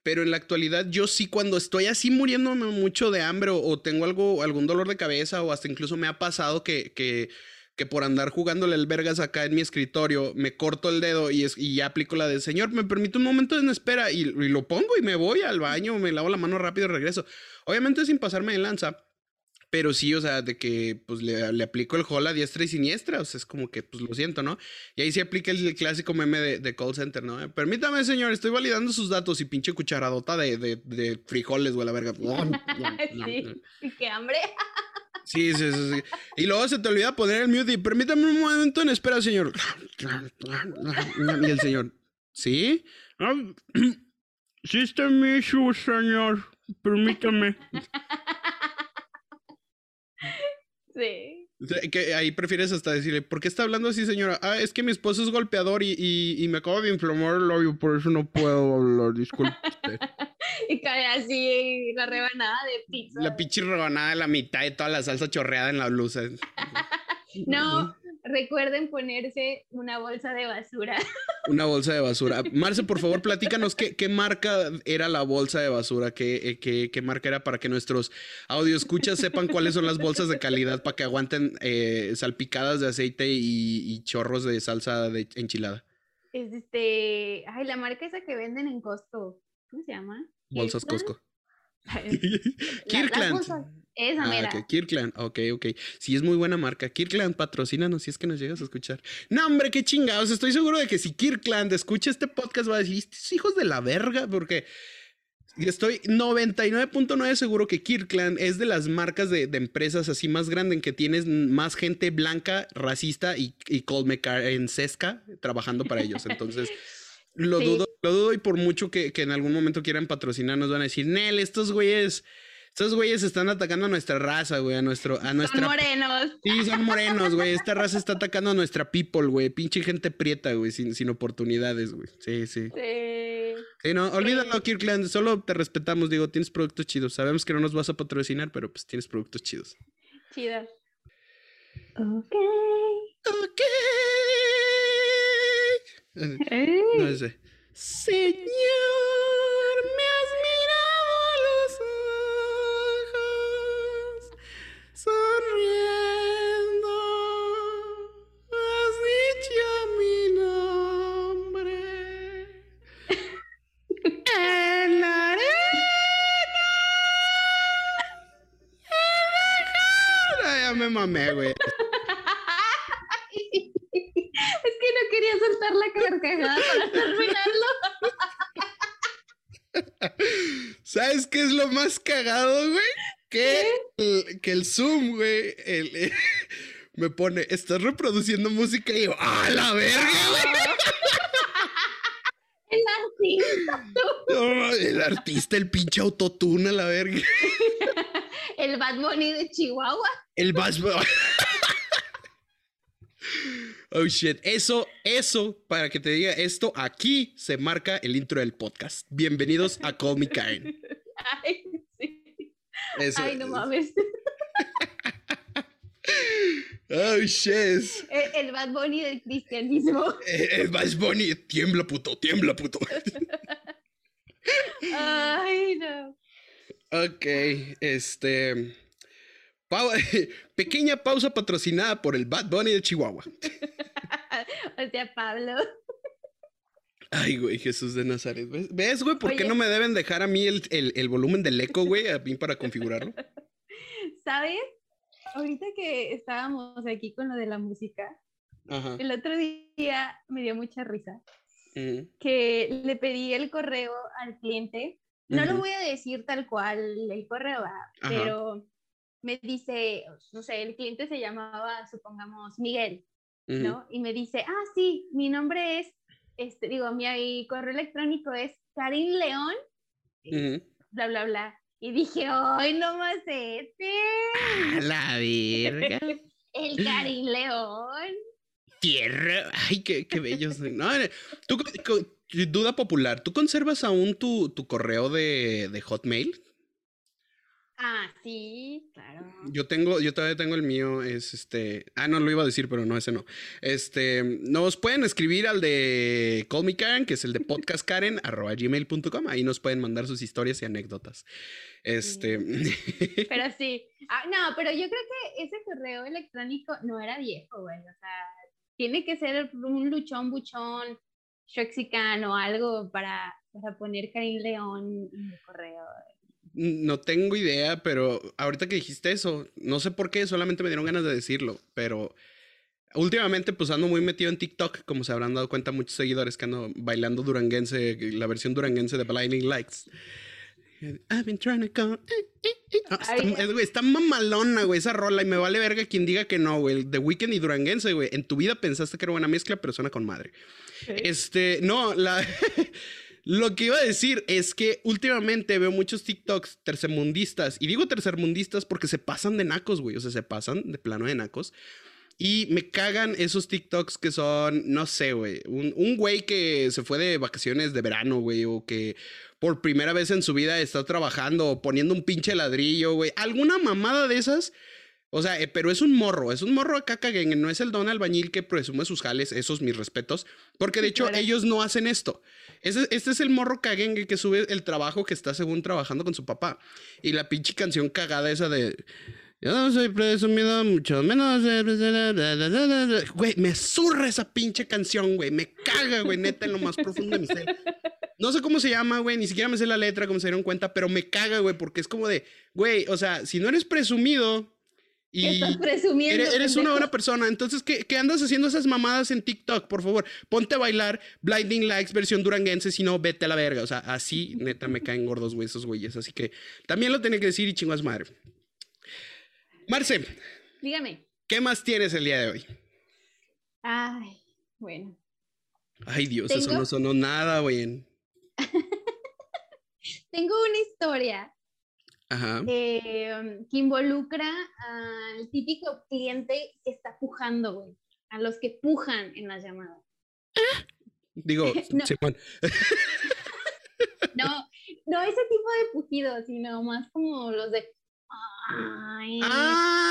pero en la actualidad yo sí cuando estoy así muriéndome mucho de hambre o, tengo algo, algún dolor de cabeza o hasta incluso me ha pasado que, que, que por andar jugándole el vergas acá en mi escritorio me corto el dedo y, es, y ya aplico la de, señor, me permite un momento de espera y, y lo pongo y me voy al baño, me lavo la mano rápido y regreso. Obviamente sin pasarme de lanza pero sí, o sea, de que pues le, aplico el hall a diestra y siniestra, o sea, es como que pues lo siento, ¿no? Y ahí sí aplica el, clásico meme de, call center, ¿no? Permítame, señor, estoy validando sus datos y pinche cucharadota de, de, frijoles, güey, la verga. sí, qué hambre. Sí, sí, sí, Y luego se te olvida poner el mute y permítame un momento en espera, señor. Y el señor, ¿sí? System issue, señor. Permítame. Sí. Que ahí prefieres hasta decirle, ¿por qué está hablando así, señora? Ah, es que mi esposo es golpeador y, y, me acabo de inflamar el labio, por eso no puedo hablar, disculpe y cae así la rebanada de pizza. La pinche rebanada de la mitad de toda la salsa chorreada en la blusa. no, recuerden ponerse una bolsa de basura. Una bolsa de basura. Marce, por favor, platícanos qué, qué marca era la bolsa de basura, qué, eh, qué, qué marca era para que nuestros audio escuchas sepan cuáles son las bolsas de calidad para que aguanten eh, salpicadas de aceite y, chorros de salsa de enchilada. Es este, ay, la marca esa que venden en Costco. ¿Cómo se llama? Bolsas Costco. Kirkland. Esa ah, mera. Kirkland, ok, ok. Sí, es muy buena marca. Kirkland, patrocínanos si es que nos llegas a escuchar. No, hombre, qué chingados. Estoy seguro de que si Kirkland escucha este podcast va a decir, estos hijos de la verga, porque estoy 99.9 seguro que Kirkland es de las marcas de, empresas así más grandes en que tienes más gente blanca, racista y, y en Sesca trabajando para ellos. Entonces... Lo dudo, lo dudo y por mucho que, que, en algún momento quieran patrocinar, nos van a decir, Nel, estos güeyes estos güeyes están atacando a nuestra raza, güey, a nuestro, a nuestra. Son morenos. Sí, son morenos, güey. Esta raza está atacando a nuestra people, güey. Pinche gente prieta, güey, sin, sin oportunidades, güey. Sí, sí. Sí. Sí, no, olvídalo, Kirkland. Solo te respetamos, digo, tienes productos chidos. Sabemos que no nos vas a patrocinar, pero pues tienes productos chidos. Chidos. Ok. Ok. No sé. Señor. Mamé, güey. Es que no quería soltar la carcajada para terminarlo. ¿Sabes qué es lo más cagado, güey? Que, el, que el Zoom, güey, me pone, estás reproduciendo música y yo, ¡ah, la verga, güey! El artista. No, el artista, el pinche autotune, la verga. El Bad Bunny de Chihuahua. El Bad Bunny. Oh shit, eso, eso, para que te diga esto, aquí se marca el intro del podcast. Bienvenidos a Call Me Karen. Ay, Ay, no mames. Oh shit. El, Bad Bunny del cristianismo. El, Bad Bunny, tiembla puto, tiembla puto. Ay, no. Ok, este. pequeña pausa patrocinada por el Bad Bunny de Chihuahua. o sea, Pablo. Ay, güey, Jesús de Nazaret. ¿Ves, güey? ¿Por qué no me deben dejar a mí el, volumen del eco, güey, a mí para configurarlo? ¿Sabes? Ahorita que estábamos aquí con lo de la música, el otro día me dio mucha risa. Que le pedí el correo al cliente no lo voy a decir tal cual el correo, pero me dice, no sé, el cliente se llamaba, supongamos, Miguel, ¿no? Y me dice, ah, sí, mi nombre es, este, digo, mi correo electrónico es Karin León, bla, bla, bla. Y dije, ¡ay, no más este! la verga! el Karin León. Tierra. Ay, qué, qué bello. No, tú, duda popular, ¿tú conservas aún tu, tu correo de, de Hotmail? Ah, sí, claro. Yo tengo, yo todavía tengo el mío, es este, ah, no, lo iba a decir, pero no, ese no. Este, nos pueden escribir al de Call Me Karen, que es el de podcastkaren, ahí nos pueden mandar sus historias y anécdotas. Este. Pero sí, ah, no, pero yo creo que ese correo electrónico no era viejo, güey, o sea, tiene que ser un luchón, buchón, o algo para, para poner Karim León en el correo. No tengo idea, pero ahorita que dijiste eso, no sé por qué, solamente me dieron ganas de decirlo, pero últimamente pues ando muy metido en TikTok, como se habrán dado cuenta muchos seguidores que ando bailando duranguense, la versión duranguense de Blinding Lights. I've been trying to come. Eh, eh, eh. Ah, está, está, mamalona, güey, esa rola. Y me vale verga quien diga que no, güey. The Weeknd y Duranguense, güey. En tu vida pensaste que era buena mezcla, pero suena con madre. Este, no, la. Lo que iba a decir es que últimamente veo muchos TikToks tercermundistas, y digo tercermundistas porque se pasan de nacos, güey, o sea, se pasan de plano de nacos. Y me cagan esos TikToks que son, no sé, güey, un, güey que se fue de vacaciones de verano, güey, o que por primera vez en su vida está trabajando o poniendo un pinche ladrillo, güey. Alguna mamada de esas o sea, eh, pero es un morro, es un morro acá caguen, no es el don albañil que presume sus jales, esos mis respetos, porque de hecho ellos no hacen esto. Este, es el morro caguen que sube el trabajo que está según trabajando con su papá. Y la pinche canción cagada esa de... Yo no soy presumido, mucho menos... Güey, me zurra esa pinche canción, güey. Me caga, güey, neta, en lo más profundo de mi ser. No sé cómo se llama, güey, ni siquiera me sé la letra, como se dieron cuenta, pero me caga, güey, porque es como de, güey, o sea, si no eres presumido, y Estás presumiendo. Eres, una buena persona. Entonces, ¿qué, ¿qué, andas haciendo esas mamadas en TikTok? Por favor, ponte a bailar Blinding Likes versión duranguense, si no, vete a la verga. O sea, así, neta, me caen gordos, güey, esos güeyes. Así que también lo tenía que decir y chingas madre. Marce. Dígame. ¿Qué más tienes el día de hoy? Ay, bueno. Ay, Dios, eso no sonó nada, güey. Tengo una historia eh, que involucra al típico cliente que está pujando, güey, a los que pujan en las llamadas. Digo, no. no, no ese tipo de pujidos, sino más como los de... Ah,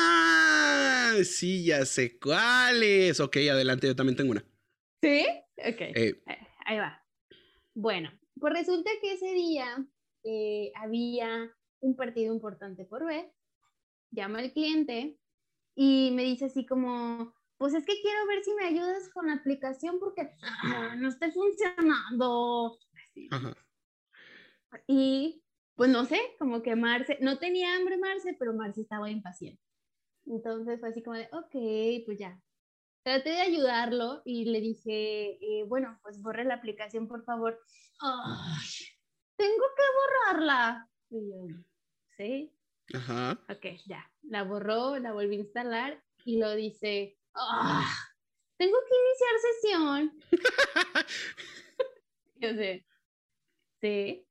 sí, ya sé cuáles. Ok, adelante, yo también tengo una. ¿Sí? Ok. Eh. Ahí va. Bueno, pues resulta que ese día eh, había un partido importante por ver, llama al cliente y me dice así como, pues es que quiero ver si me ayudas con la aplicación porque no está funcionando. Y pues no sé, como que Marce, no tenía hambre Marce, pero Marce estaba impaciente. Entonces fue así como de, ok, pues ya. Traté de ayudarlo y le dije, eh, bueno, pues borre la aplicación, por favor. tengo que borrarla. Y yo, ¿sí? Ajá. Ok, ya. La borró, la volví a instalar y lo dice, ¡Ah! tengo que iniciar sesión. Yo sé, sí.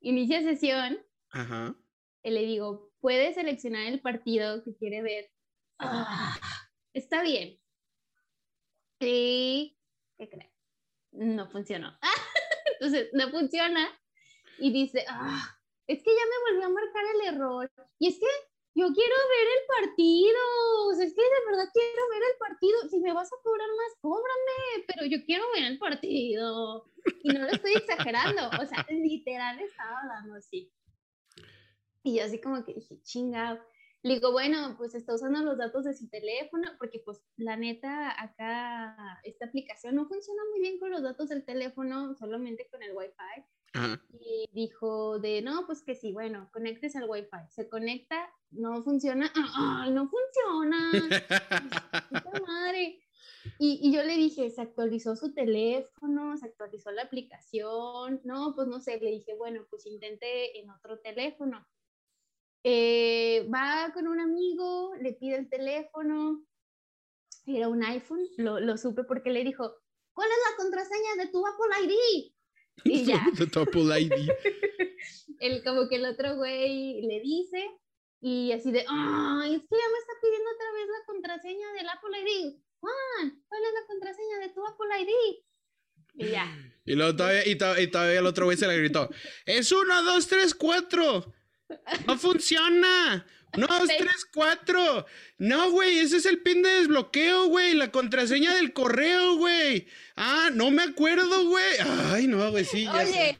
Inicia sesión. Ajá. Y le digo, puede seleccionar el partido que quiere ver. ¡Ah! Está bien. Y, ¿qué crees? No funcionó. Entonces, no funciona. Y dice, ¡ah! Es que ya me volvió a marcar el error. Y es que yo quiero ver el partido. O sea, es que de verdad quiero ver el partido. Si me vas a cobrar más, cóbrame. Pero yo quiero ver el partido. Y no lo estoy exagerando. O sea, literal estaba hablando así. Y yo así como que dije, chingado. Le digo, bueno, pues está usando los datos de su teléfono, porque pues la neta acá esta aplicación no funciona muy bien con los datos del teléfono, solamente con el Wi-Fi. Y dijo de, no, pues que sí, bueno, conectes al Wi-Fi. Se conecta, no funciona, ¡ah, no funciona! madre! Y, y, yo le dije, se actualizó su teléfono, se actualizó la aplicación. No, pues no sé, le dije, bueno, pues intenté en otro teléfono. Eh, va con un amigo, le pide el teléfono, era un iPhone, lo, lo supe porque le dijo, ¿cuál es la contraseña de tu Apple ID? Y ya. ID. el, como que el otro güey le dice y así de, ay, es que ya me está pidiendo otra vez la contraseña del Apple ID. Juan, ¿cuál es la contraseña de tu Apple ID? Y ya. Y, luego todavía, y, todavía el otro güey se le gritó, es uno, dos, tres, cuatro. No funciona. No, dos, tres, cuatro. No, güey, ese es el pin de desbloqueo, güey. La contraseña del correo, güey. Ah, no me acuerdo, güey. Ay, no, güey, sí. Ya Oye,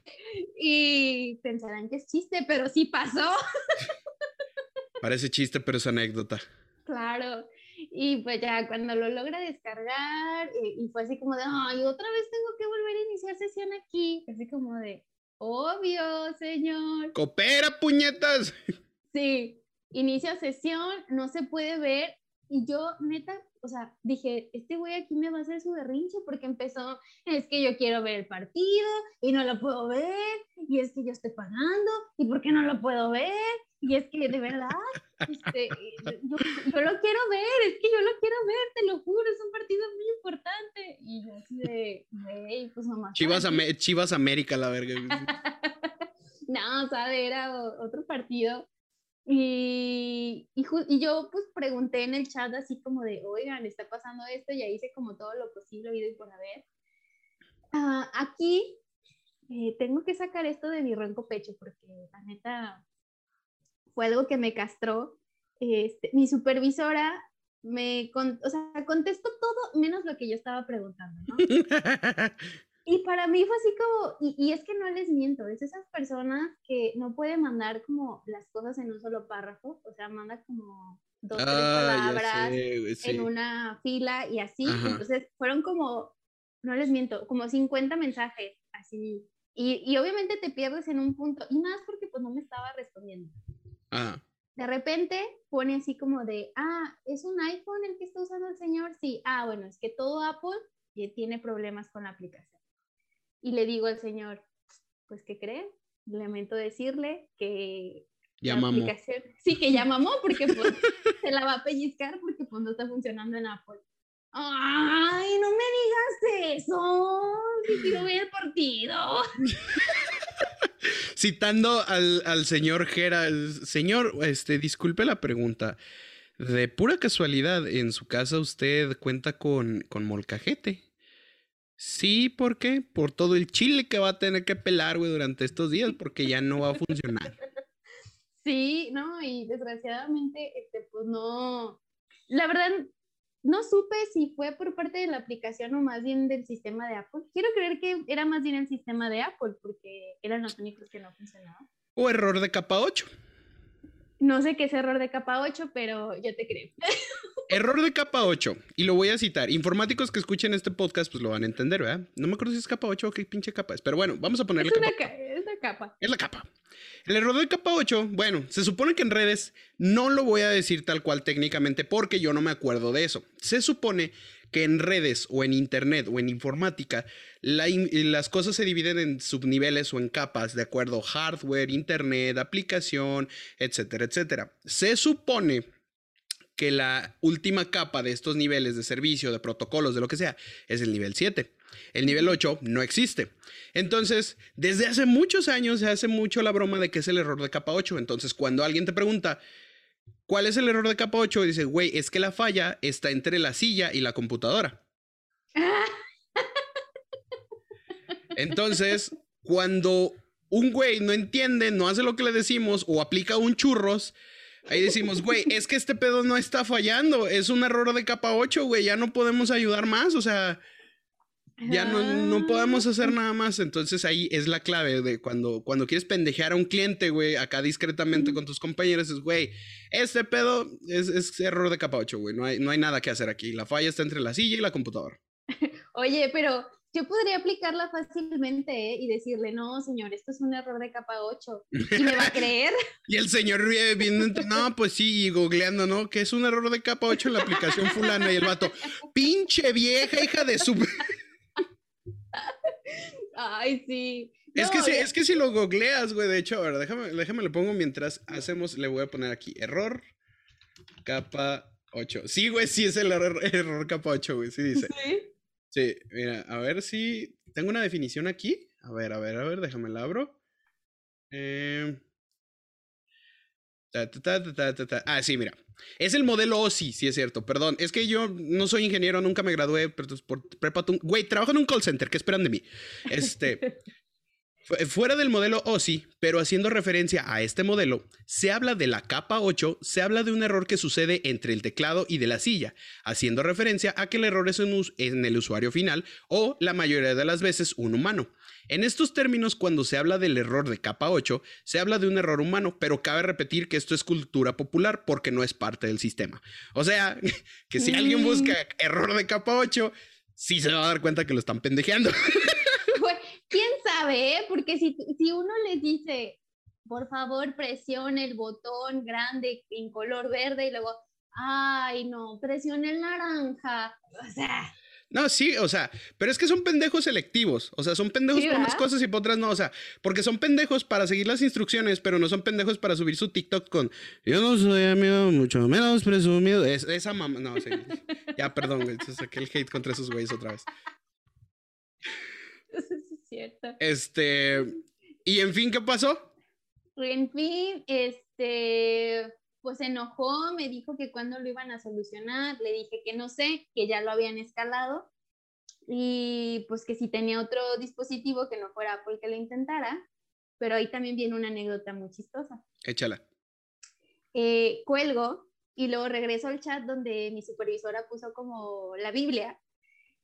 y pensarán que es chiste, pero sí pasó. Parece chiste, pero es anécdota. Claro. Y pues ya cuando lo logra descargar, eh, y, fue así como de, ay, otra vez tengo que volver a iniciar sesión aquí. Así como de, obvio, señor. Coopera, puñetas. Sí, inicia sesión, no se puede ver. Y yo, neta, o sea, dije, este güey aquí me va a hacer su berrinche porque empezó, es que yo quiero ver el partido y no lo puedo ver, y es que yo estoy pagando, y por qué no lo puedo ver, y es que de verdad, este, yo, lo quiero ver, es que yo lo quiero ver, te lo juro, es un partido muy importante. Y yo así de, güey, pues mamá. Chivas, Chivas América, la verga. no, o sea, era otro partido y, y, yo pues pregunté en el chat así como de, oigan, está pasando esto, y ahí hice como todo lo posible, oído y por haber. Ah, aquí eh, tengo que sacar esto de mi ronco pecho porque la neta fue algo que me castró. Este, mi supervisora me, o sea, contestó todo menos lo que yo estaba preguntando, ¿no? Y para mí fue así como, y, es que no les miento, es esas personas que no pueden mandar como las cosas en un solo párrafo, o sea, manda como dos, tres ah, palabras en una fila y así. Entonces fueron como, no les miento, como 50 mensajes, así. Y, y, obviamente te pierdes en un punto, y más porque pues no me estaba respondiendo. De repente pone así como de, ah, ¿es un iPhone el que está usando el señor? Sí, ah, bueno, es que todo Apple tiene problemas con la aplicación. Y le digo al señor, pues, ¿qué cree? Lamento decirle que ya aplicación, sí, que ya mamó porque pues, se la va a pellizcar porque pues no está funcionando en Apple. Ay, no me digas eso, si quiero ver el partido. Citando al, al señor Gera, señor, este, disculpe la pregunta. De pura casualidad, en su casa usted cuenta con, con molcajete. Sí, ¿por qué? Por todo el chile que va a tener que pelar, güey, durante estos días, porque ya no va a funcionar. Sí, no, y desgraciadamente, este, pues no, la verdad, no supe si fue por parte de la aplicación o más bien del sistema de Apple. Quiero creer que era más bien el sistema de Apple, porque eran los únicos que no funcionaban. O error de capa 8. No sé qué es error de capa 8, pero yo te creo. Error de capa 8, y lo voy a citar. Informáticos que escuchen este podcast, pues lo van a entender, ¿verdad? No me acuerdo si es capa 8 o qué pinche capa es, pero bueno, vamos a ponerle es capa. es la capa. Es la capa. El error de capa 8, bueno, se supone que en redes no lo voy a decir tal cual técnicamente porque yo no me acuerdo de eso. Se supone que en redes o en internet o en informática las cosas se dividen en subniveles o en capas de acuerdo hardware, internet, aplicación, etcétera, etcétera. Se supone que la última capa de estos niveles de servicio, de protocolos, de lo que sea, es el nivel 7. El nivel 8 no existe. Entonces, desde hace muchos años se hace mucho la broma de que es el error de capa 8. Entonces, cuando alguien te pregunta, ¿cuál es el error de capa 8? Dice, güey, es que la falla está entre la silla y la computadora. Entonces, cuando un güey no entiende, no hace lo que le decimos o aplica un churros, Ahí decimos, güey, es que este pedo no está fallando, es un error de capa 8, güey, ya no podemos ayudar más, o sea, ya no, no, podemos hacer nada más. Entonces ahí es la clave de cuando, cuando quieres pendejear a un cliente, güey, acá discretamente con tus compañeros, es, güey, este pedo es, es, error de capa 8, güey, no hay, no hay nada que hacer aquí. La falla está entre la silla y la computadora. Oye, pero yo podría aplicarla fácilmente ¿eh? y decirle, no, señor, esto es un error de capa 8. ¿Y me va a creer? y el señor viendo, no, pues sí, y googleando, ¿no? Que es un error de capa 8 en la aplicación fulana y el vato, pinche vieja, hija de su... Ay, sí. Es, que si, es que si lo googleas, güey, de hecho, a ver, déjame, déjame lo pongo mientras hacemos, le voy a poner aquí, error, capa 8. Sí, güey, sí es el error, error capa 8, güey, sí dice. Sí. Sí, mira, a ver si, tengo una definición aquí. A ver, a ver, a ver, déjame la abro. Eh... ah, sí, mira. Es el modelo OSI, sí es cierto. Perdón, es que yo no soy ingeniero, nunca me gradué pero por prepa. Güey, trabajo en un call center, ¿qué esperan de mí? Este. Fuera del modelo OSI, pero haciendo referencia a este modelo, se habla de la capa 8, se habla de un error que sucede entre el teclado y de la silla, haciendo referencia a que el error es en el usuario final o la mayoría de las veces un humano. En estos términos, cuando se habla del error de capa 8, se habla de un error humano, pero cabe repetir que esto es cultura popular porque no es parte del sistema. O sea, que si alguien busca mm. error de capa 8, sí se va a dar cuenta que lo están pendejeando. ¿Quién sabe? Eh? Porque si, si uno les dice, por favor, presione el botón grande en color verde y luego, ay, no, presione el naranja. O sea, no, sí, o sea, pero es que son pendejos selectivos. O sea, son pendejos por unas cosas y por otras no. O sea, porque son pendejos para seguir las instrucciones, pero no son pendejos para subir su TikTok con yo no soy amigo, mucho menos presumido. Es, esa mamá. No, sí. ya, perdón, güey. Saqué el hate contra esos güeyes otra vez. Eso es cierto. Este. Y en fin, ¿qué pasó? En fin, este pues se enojó, me dijo que cuando lo iban a solucionar, le dije que no sé, que ya lo habían escalado y pues que si tenía otro dispositivo que no fuera Apple que lo intentara, pero ahí también viene una anécdota muy chistosa. Échala. Eh, cuelgo y luego regreso al chat donde mi supervisora puso como la Biblia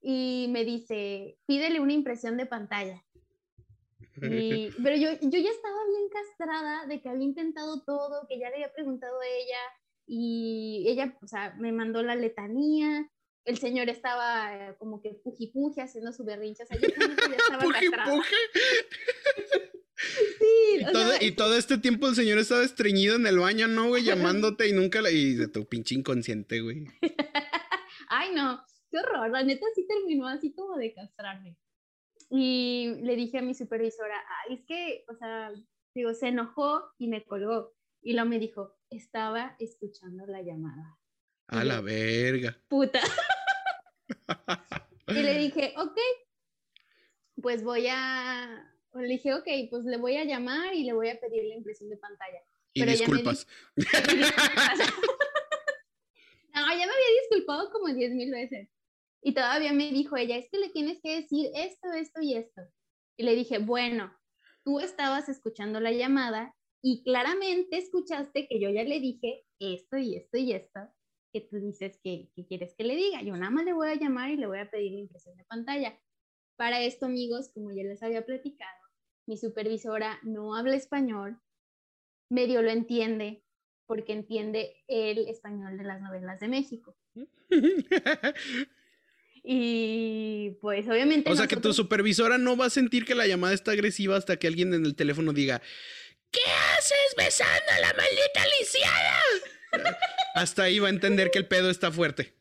y me dice, pídele una impresión de pantalla. pero yo, yo ya estaba bien castrada de que había intentado todo, que ya le había preguntado a ella y ella, o sea, me mandó la letanía. El señor estaba como que puji puji haciendo su berrincha. O sea, yo ya estaba castrada. Sí, y, todo, y todo este tiempo el señor estaba estreñido en el baño, ¿no, güey? Llamándote y nunca le... Y de tu pinche inconsciente, güey. Ay, no, qué horror. La neta sí terminó así como de castrarme. Y le dije a mi supervisora, Ay, es que, o sea, digo, se enojó y me colgó. Y luego me dijo, estaba escuchando la llamada. A la verga. Puta. y le dije, ok, pues voy a, le dije, ok, pues le voy a llamar y le voy a pedir la impresión de pantalla. Y disculpas. no, ya me había disculpado como diez mil veces. Y todavía me dijo ella, es que le tienes que decir esto, esto y esto. Y le dije, bueno, tú estabas escuchando la llamada y claramente escuchaste que yo ya le dije esto y esto y esto, que tú dices que, quieres que le diga. Yo nada más le voy a llamar y le voy a pedir la impresión de pantalla. Para esto, amigos, como ya les había platicado, mi supervisora no habla español, medio lo entiende, porque entiende el español de las novelas de México. Y pues obviamente... O sea que tu supervisora no va a sentir que la llamada está agresiva hasta que alguien en el teléfono diga, ¿qué haces besando a la maldita lisiada? hasta ahí va a entender que el pedo está fuerte.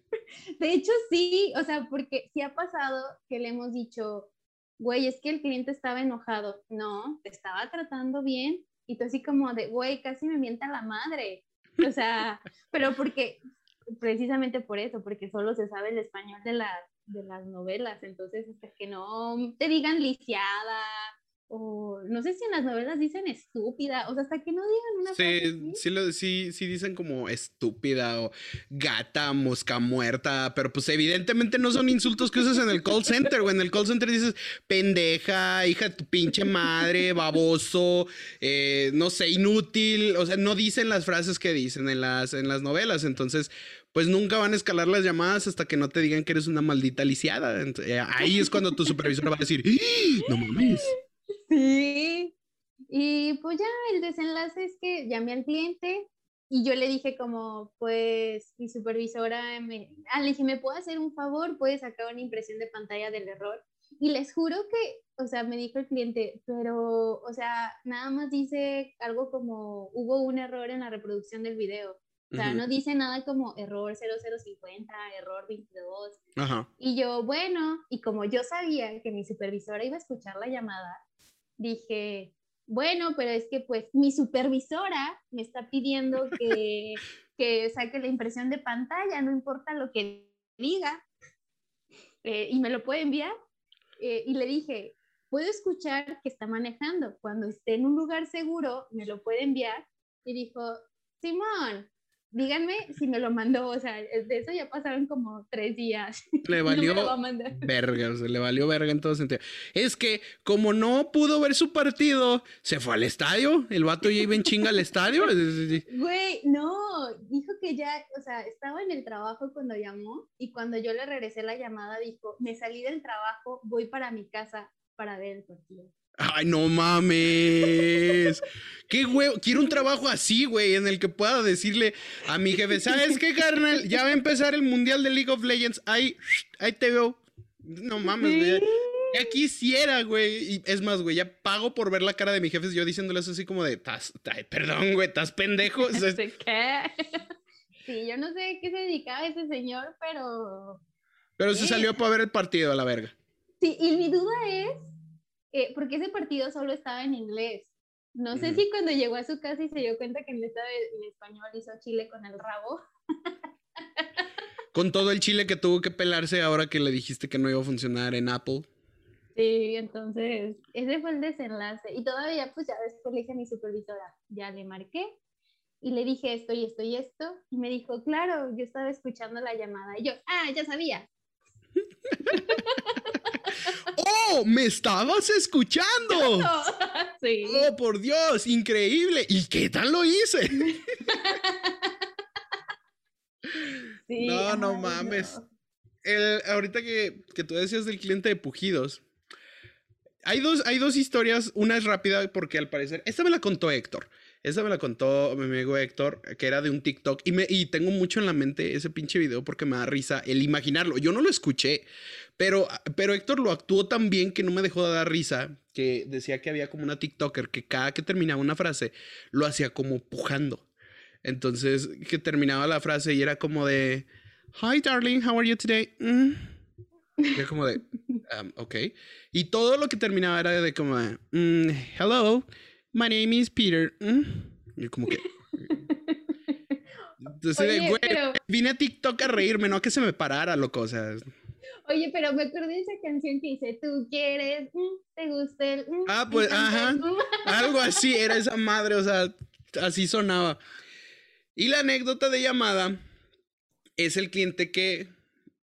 De hecho, sí, o sea, porque sí ha pasado que le hemos dicho, güey, es que el cliente estaba enojado. No, te estaba tratando bien. Y tú así como de, güey, casi me mienta la madre. O sea, pero porque, precisamente por eso, porque solo se sabe el español de las de las novelas, entonces hasta que no te digan lisiada o no sé si en las novelas dicen estúpida, o sea, hasta que no digan una sí, sí, lo, sí, sí dicen como estúpida o gata, mosca muerta, pero pues evidentemente no son insultos que usas en el call center, o en el call center dices pendeja, hija de tu pinche madre, baboso, eh, no sé, inútil, o sea, no dicen las frases que dicen en las, en las novelas, entonces pues nunca van a escalar las llamadas hasta que no te digan que eres una maldita lisiada. Eh, ahí es cuando tu supervisor va a decir, ¡Ah! no mames. Sí. Y pues ya el desenlace es que llamé al cliente y yo le dije como, pues mi supervisora me, ah, le dije, ¿me puedo hacer un favor? ¿Puedes sacar una impresión de pantalla del error? Y les juro que, o sea, me dijo el cliente, pero, o sea, nada más dice algo como, hubo un error en la reproducción del video. O sea, no dice nada como error 0050, error 22. Y yo, bueno, y como yo sabía que mi supervisora iba a escuchar la llamada, dije, bueno, pero es que pues mi supervisora me está pidiendo que, que saque la impresión de pantalla, no importa lo que diga, eh, y me lo puede enviar. Eh, y le dije, puedo escuchar que está manejando, cuando esté en un lugar seguro, me lo puede enviar. Y dijo, Simón, díganme si me lo mandó, o sea, de eso ya pasaron como tres días. Le valió verga, o sea, le valió verga en todo sentido. Es que como no pudo ver su partido, se fue al estadio, el vato ya iba en chinga al estadio. Güey, no, dijo que ya, o sea, estaba en el trabajo cuando llamó y cuando yo le regresé la llamada dijo, me salí del trabajo, voy para mi casa para ver el partido. Ay, no mames. Qué huevo. Quiero un trabajo así, güey, en el que pueda decirle a mi jefe, ¿sabes qué, carnal? Ya va a empezar el mundial de League of Legends. Ahí, ahí te veo. No mames, güey. Ya quisiera, güey. Y es más, güey, ya pago por ver la cara de mi jefe yo diciéndoles así como de, perdón, güey, ¿estás pendejo? ¿Qué? Sí, yo no sé qué se dedicaba ese señor, pero... Pero se salió para ver el partido, a la verga. Sí, y mi duda es eh, porque ese partido solo estaba en inglés. No sé si cuando llegó a su casa y se dio cuenta que en, estaba en español hizo chile con el rabo. con todo el chile que tuvo que pelarse ahora que le dijiste que no iba a funcionar en Apple. Sí, entonces ese fue el desenlace. Y todavía, pues ya después le dije a mi supervisora, ya le marqué y le dije esto y esto y esto. Y me dijo, claro, yo estaba escuchando la llamada. Y yo, ah, ya sabía. ¡Oh! ¡Me estabas escuchando! Sí. ¡Oh, por Dios! ¡Increíble! ¿Y qué tal lo hice? no, no mames. ahorita que, que, tú decías del cliente de Pujidos, hay dos, hay dos historias. Una es rápida porque al parecer, esta me la contó Héctor. Esa me la contó mi amigo Héctor, que era de un TikTok. Y, me, y tengo mucho en la mente ese pinche video porque me da risa el imaginarlo. Yo no lo escuché, pero, pero Héctor lo actuó tan bien que no me dejó de dar risa. Que decía que había como una TikToker que cada que terminaba una frase lo hacía como pujando. Entonces, que terminaba la frase y era como de: Hi, darling, how are you today? Mm. Y era como de: um, Ok. Y todo lo que terminaba era de como mm, Hello. My name is Peter. Mm. Y como que. Entonces, güey, vine a TikTok a reírme, no a que se me parara, loco. O sea. Oye, pero me acordé de esa canción que dice: Tú quieres, mm, te gusta el. Mm, ah, pues, ajá. Algo así, era esa madre, o sea, así sonaba. Y la anécdota de llamada es el cliente que.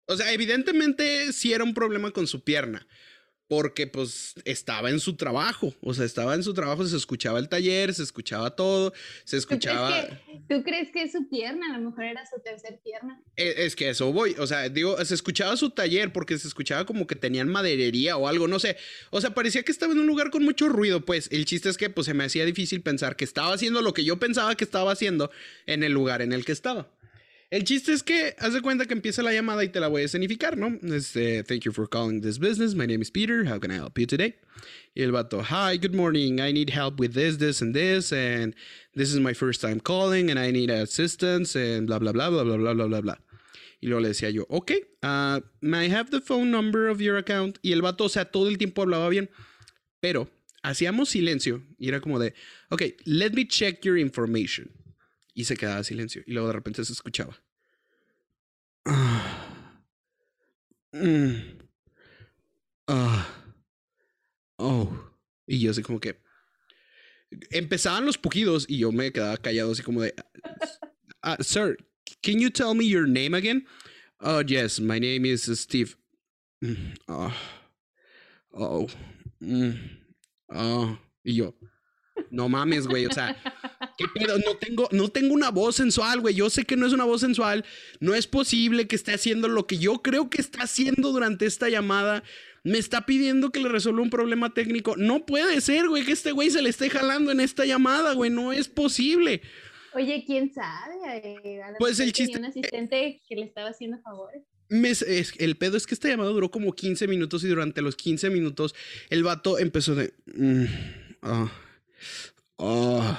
O sea, evidentemente sí era un problema con su pierna porque pues estaba en su trabajo, o sea, estaba en su trabajo, se escuchaba el taller, se escuchaba todo, se escuchaba... ¿Tú crees que, es su pierna? A lo mejor era su tercer pierna. Es, es, que eso voy, o sea, digo, se escuchaba su taller porque se escuchaba como que tenían maderería o algo, no sé, o sea, parecía que estaba en un lugar con mucho ruido, pues el chiste es que pues se me hacía difícil pensar que estaba haciendo lo que yo pensaba que estaba haciendo en el lugar en el que estaba. El chiste es que haz de cuenta que empieza la llamada y te la voy a escenificar, ¿no? Este, thank you for calling this business. My name is Peter. How can I help you today? Y el vato, hi, good morning. I need help with this, this, and this. And this is my first time calling and I need assistance and bla, bla, bla, bla, bla, bla, bla, bla, bla. Y luego le decía yo, ok, uh, may I have the phone number of your account? Y el vato, o sea, todo el tiempo hablaba bien, pero hacíamos silencio y era como de, ok, let me check your information. Y se quedaba silencio. Y luego de repente se escuchaba. Mm. Ah. Oh. Y yo así como que. Empezaban los pujidos y yo me quedaba callado así como de. Uh, sir, can you tell me your name again? Oh, yes, my name is Steve. Mm. Oh. Oh. Oh. Y yo. No mames, güey. O sea, ¿qué pedo? No tengo, no tengo una voz sensual, güey. Yo sé que no es una voz sensual. No es posible que esté haciendo lo que yo creo que está haciendo durante esta llamada. Me está pidiendo que le resuelva un problema técnico. No puede ser, güey, que este güey se le esté jalando en esta llamada, güey. No es posible. Oye, ¿quién sabe? pues el chiste. un asistente que le estaba haciendo favores. el pedo es que esta llamada duró como 15 minutos y durante los 15 minutos el vato empezó de... Mm, oh,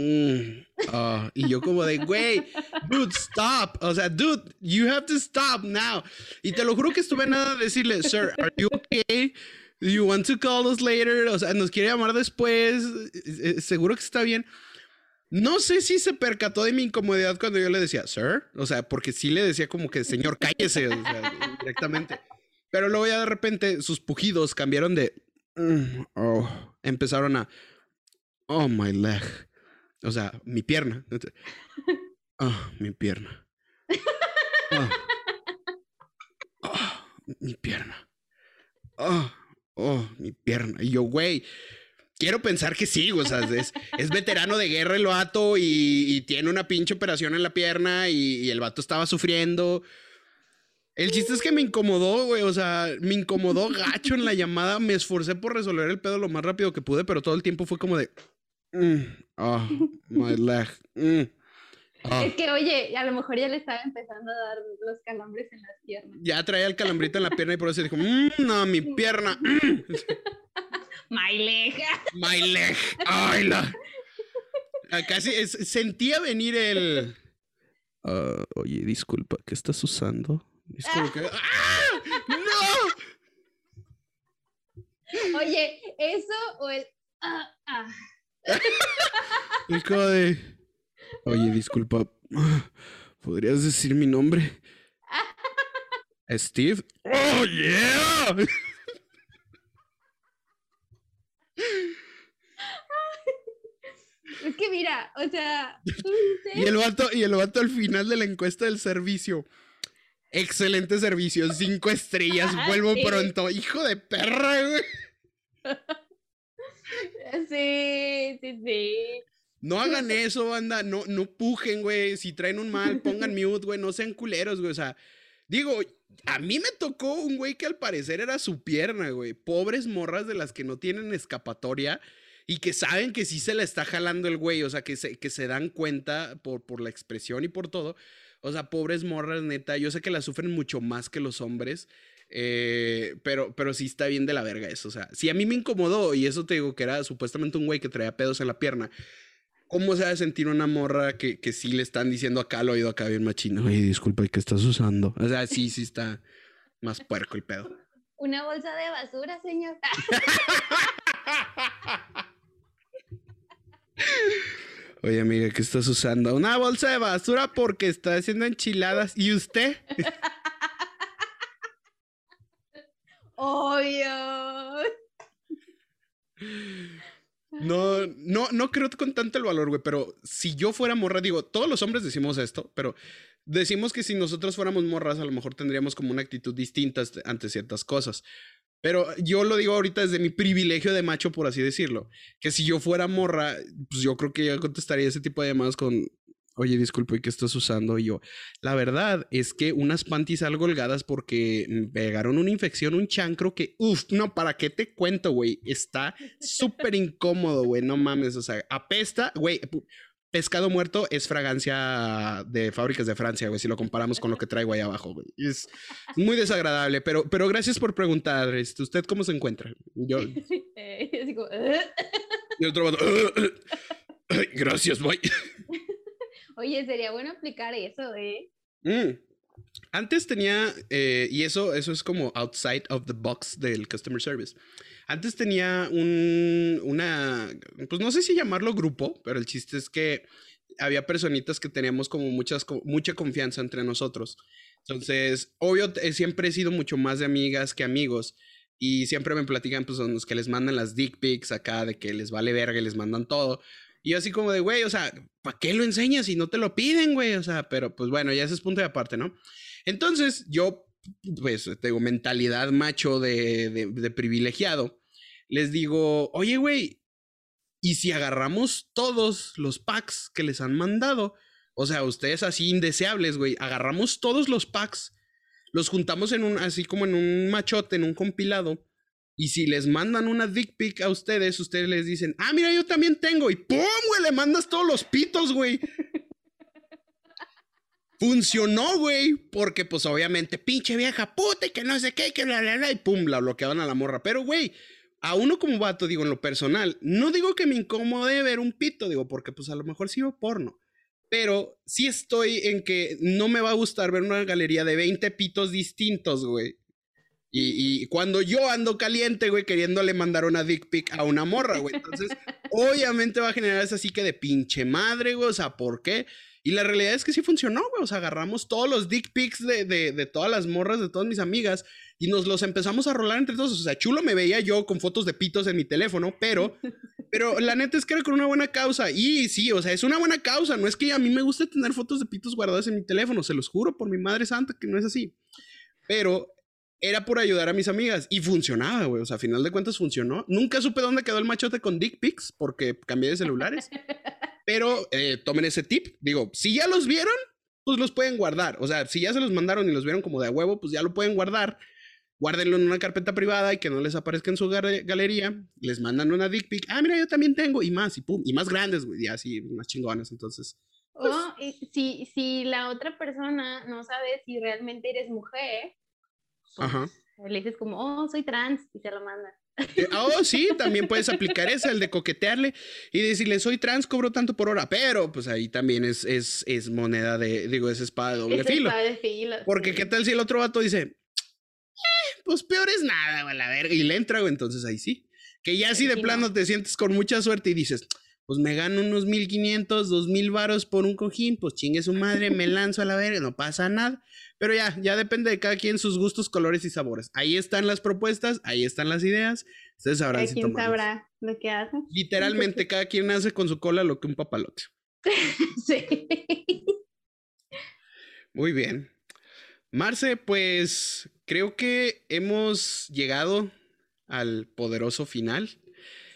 mm, oh, y yo como de, güey, dude, stop. O sea, dude, you have to stop now. Y te lo juro que estuve nada a decirle, sir, are you okay? You want to call us later? O sea, nos quiere llamar después. Eh, eh, seguro que está bien. No sé si se percató de mi incomodidad cuando yo le decía, sir. O sea, porque sí le decía como que, señor, cállese, o directamente. Pero luego ya de repente sus pujidos cambiaron de. "Mm, oh", empezaron a. Oh, my leg. O sea, mi pierna. Oh, mi pierna. Oh, mi pierna. Oh, oh, mi pierna. Y yo, güey. Quiero pensar que sí, o sea, es, es veterano de guerra el vato y, y tiene una pinche operación en la pierna y, y el vato estaba sufriendo. El chiste es que me incomodó, güey. O sea, me incomodó gacho en la llamada. Me esforcé por resolver el pedo lo más rápido que pude, pero todo el tiempo fue como de. "Mm, oh, my leg. mm, oh". Es que, oye, a lo mejor ya le estaba empezando a dar los calambres en las piernas. Ya traía el calambrito en la pierna y por eso dijo: "Mm, No, mi pierna. mm, My leg. my leg. Ay, la. Casi es- sentía venir el. "Ah, oye, disculpa, ¿qué estás usando? Disculpa. ¡Ah! ¡No! Oye, eso o el. ah, ah. Es como de. Oye, disculpa. ¿Podrías decir mi nombre? Steve. ¡Oh, yeah! Es que mira, o sea. Y el vato, y el vato al final de la encuesta del servicio. Excelente servicio, cinco estrellas, vuelvo Sí. pronto. Hijo de perra, güey. Sí, sí, sí. No hagan eso, banda. No, no pujen, güey. Si traen un mal, pongan mute, güey. No sean culeros, güey. O sea, digo, a mí me tocó un güey que al parecer era su pierna, güey. Pobres morras de las que no tienen escapatoria y que saben que sí se la está jalando el güey. O sea, que se, que se dan cuenta por, por la expresión y por todo. O sea, pobres morras, neta. Yo sé que la sufren mucho más que los hombres. Eh, pero, pero sí está bien de la verga eso. O sea, si a mí me incomodó, y eso te digo que era supuestamente un güey que traía pedos en la pierna, ¿Cómo se va a sentir una morra que, que sí le están diciendo acá al oído acá bien machino? Oye, disculpa, ¿y qué estás usando? O sea, sí, sí está más puerco el pedo. Una bolsa de basura, señor. Oye, amiga, ¿qué estás usando? Una bolsa de basura porque está haciendo enchiladas. ¿Y usted? Obvio. No, no, creo con tanto el valor, güey, pero si yo fuera morra, digo, todos los hombres decimos esto, pero decimos que si nosotros fuéramos morras, a lo mejor tendríamos como una actitud distinta ante ciertas cosas. Pero yo lo digo ahorita desde mi privilegio de macho, por así decirlo, que si yo fuera morra, pues yo creo que yo contestaría ese tipo de llamadas con, oye, disculpe, ¿y ¿qué estás usando? Y yo, la verdad es que unas panties algo holgadas porque me pegaron una infección, un chancro que, uff, no, ¿para qué te cuento, güey? Está súper incómodo, güey, no mames, o sea, apesta, güey. Pescado muerto es fragancia de fábricas de Francia, güey, si lo comparamos con lo que traigo ahí abajo, güey. Es muy desagradable, pero, pero gracias por preguntar. este, ¿Usted cómo se encuentra? Yo, Eh, y otro vato, "Ay, gracias, bye. Oye, sería bueno aplicar eso, ¿eh? Mm. Antes tenía, eh, y eso, eso es como outside of the box del customer service. Antes tenía un, una, pues no sé si llamarlo grupo, pero el chiste es que había personitas que teníamos como muchas, mucha confianza entre nosotros. Entonces, obvio, eh, siempre he sido mucho más de amigas que amigos. Y siempre me platican, pues, son los que les mandan las dick pics acá, de que les vale verga y les mandan todo. Y yo así como de, güey, o sea, ¿para qué lo enseñas si no te lo piden, güey? O sea, pero pues bueno, ya ese es punto de aparte, ¿no? Entonces, yo, pues, tengo mentalidad macho de, de, de privilegiado. Les digo, oye, güey, ¿y si agarramos todos los packs que les han mandado? O sea, ustedes así indeseables, güey, agarramos todos los packs, los juntamos en un, así como en un machote, en un compilado. Y si les mandan una dick pic a ustedes, ustedes les dicen, ah, mira, yo también tengo. Y ¡pum, güey! Le mandas todos los pitos, güey. Funcionó, güey. Porque, pues, obviamente, pinche vieja puta y que no sé qué, que bla, bla, bla. Y pum, la bloqueaban a la morra. Pero, güey, a uno como vato, digo, en lo personal, no digo que me incomode ver un pito, digo, porque, pues, a lo mejor veo porno. Pero sí estoy en que no me va a gustar ver una galería de 20 pitos distintos, güey. Y, y, cuando yo ando caliente, güey, queriéndole mandar una dick pic a una morra, güey. Entonces, obviamente va a generar esa que de pinche madre, güey. O sea, ¿por qué? Y la realidad es que sí funcionó, güey. O sea, agarramos todos los dick pics de, de, de, todas las morras, de todas mis amigas, y nos los empezamos a rolar entre todos. O sea, chulo me veía yo con fotos de pitos en mi teléfono, pero, pero la neta es que era con una buena causa. Y sí, o sea, es una buena causa. No es que a mí me guste tener fotos de pitos guardadas en mi teléfono, se los juro por mi madre santa que no es así. Pero era por ayudar a mis amigas y funcionaba, güey. O sea, a final de cuentas funcionó. Nunca supe dónde quedó el machote con dick pics porque cambié de celulares. Pero eh, tomen ese tip. Digo, si ya los vieron, pues los pueden guardar. O sea, si ya se los mandaron y los vieron como de a huevo, pues ya lo pueden guardar. Guárdenlo en una carpeta privada y que no les aparezca en su galería. Les mandan una dick pic. Ah, mira, yo también tengo. Y más, y pum. Y más grandes, güey. Y así, más chingonas. Entonces. Pues... Oh, si, si la otra persona no sabe si realmente eres mujer, pues, Ajá. le dices como, oh, soy trans, y se lo mandan. Oh, sí, también puedes aplicar ese, el de coquetearle y decirle, soy trans, cobro tanto por hora, pero pues ahí también es, es, es moneda de, digo, es espada de doble es filo. Espada de filo. Porque sí. qué tal si el otro vato dice, eh, pues peor es nada, güey, la verga, y le entra, güey, entonces ahí sí. Que ya si de sí, plano no. te sientes con mucha suerte y dices, pues me gano unos 1500, 2000 varos por un cojín, pues chingue su madre, me lanzo a la verga, no pasa nada. Pero ya, ya depende de cada quien sus gustos, colores y sabores. Ahí están las propuestas, ahí están las ideas. Ustedes sabrán si quien toman sabrá lo que hace. Literalmente, cada quien hace con su cola lo que un papalote. sí. Muy bien. Marce, pues creo que hemos llegado al poderoso final.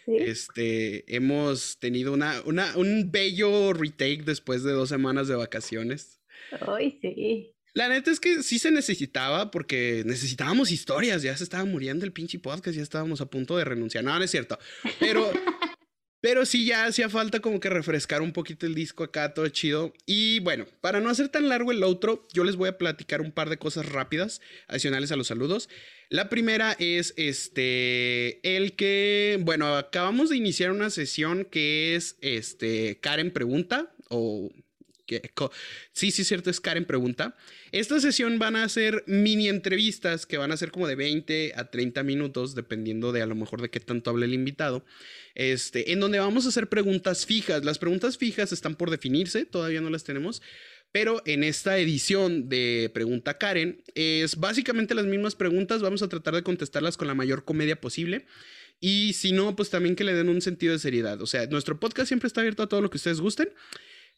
Sí. Este, hemos tenido una, una, un bello retake después de dos semanas de vacaciones. Ay, sí. La neta es que sí se necesitaba porque necesitábamos historias, ya se estaba muriendo el pinche podcast, ya estábamos a punto de renunciar. No, no es cierto. Pero, pero sí ya hacía falta como que refrescar un poquito el disco acá, todo chido. Y bueno, para no hacer tan largo el outro, yo les voy a platicar un par de cosas rápidas adicionales a los saludos. La primera es este, el que, bueno, acabamos de iniciar una sesión que es este, Karen Pregunta o sí, sí, cierto, es Karen Pregunta. Esta sesión van a ser mini entrevistas que van a ser como de 20 a 30 minutos, dependiendo de a lo mejor de qué tanto hable el invitado, este, en donde vamos a hacer preguntas fijas. Las preguntas fijas están por definirse, todavía no las tenemos, pero en esta edición de Pregunta Karen es básicamente las mismas preguntas, vamos a tratar de contestarlas con la mayor comedia posible. Y si no, pues también que le den un sentido de seriedad. O sea, nuestro podcast siempre está abierto a todo lo que ustedes gusten.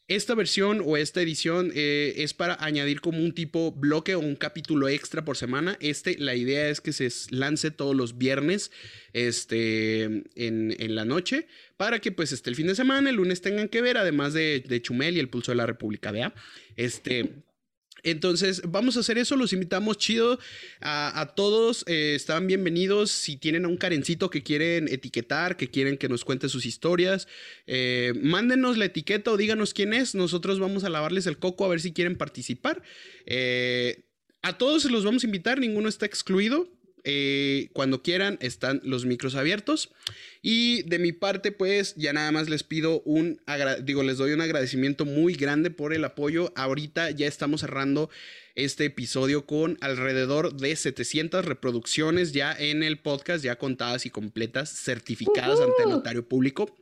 Esta versión o esta edición eh, es para añadir como un tipo bloque o un capítulo extra por semana. Este, la idea es que se lance todos los viernes este, en, en la noche para que pues este, el fin de semana, el lunes tengan que ver, además de, de Chumel y el Pulso de la República, vea. Este... Entonces, vamos a hacer eso. Los invitamos chido a, todos. Eh, están bienvenidos. Si tienen a un carencito que quieren etiquetar, que quieren que nos cuente sus historias, eh, mándenos la etiqueta o díganos quién es. Nosotros vamos a lavarles el coco a ver si quieren participar. Eh, a todos los vamos a invitar, ninguno está excluido. Eh, cuando quieran, están los micros abiertos. Y de mi parte, pues ya nada más les pido un, digo, les doy un agradecimiento muy grande por el apoyo. Ahorita ya estamos cerrando este episodio con alrededor de 700 reproducciones ya en el podcast, ya contadas y completas, certificadas uh -huh. ante el notario público.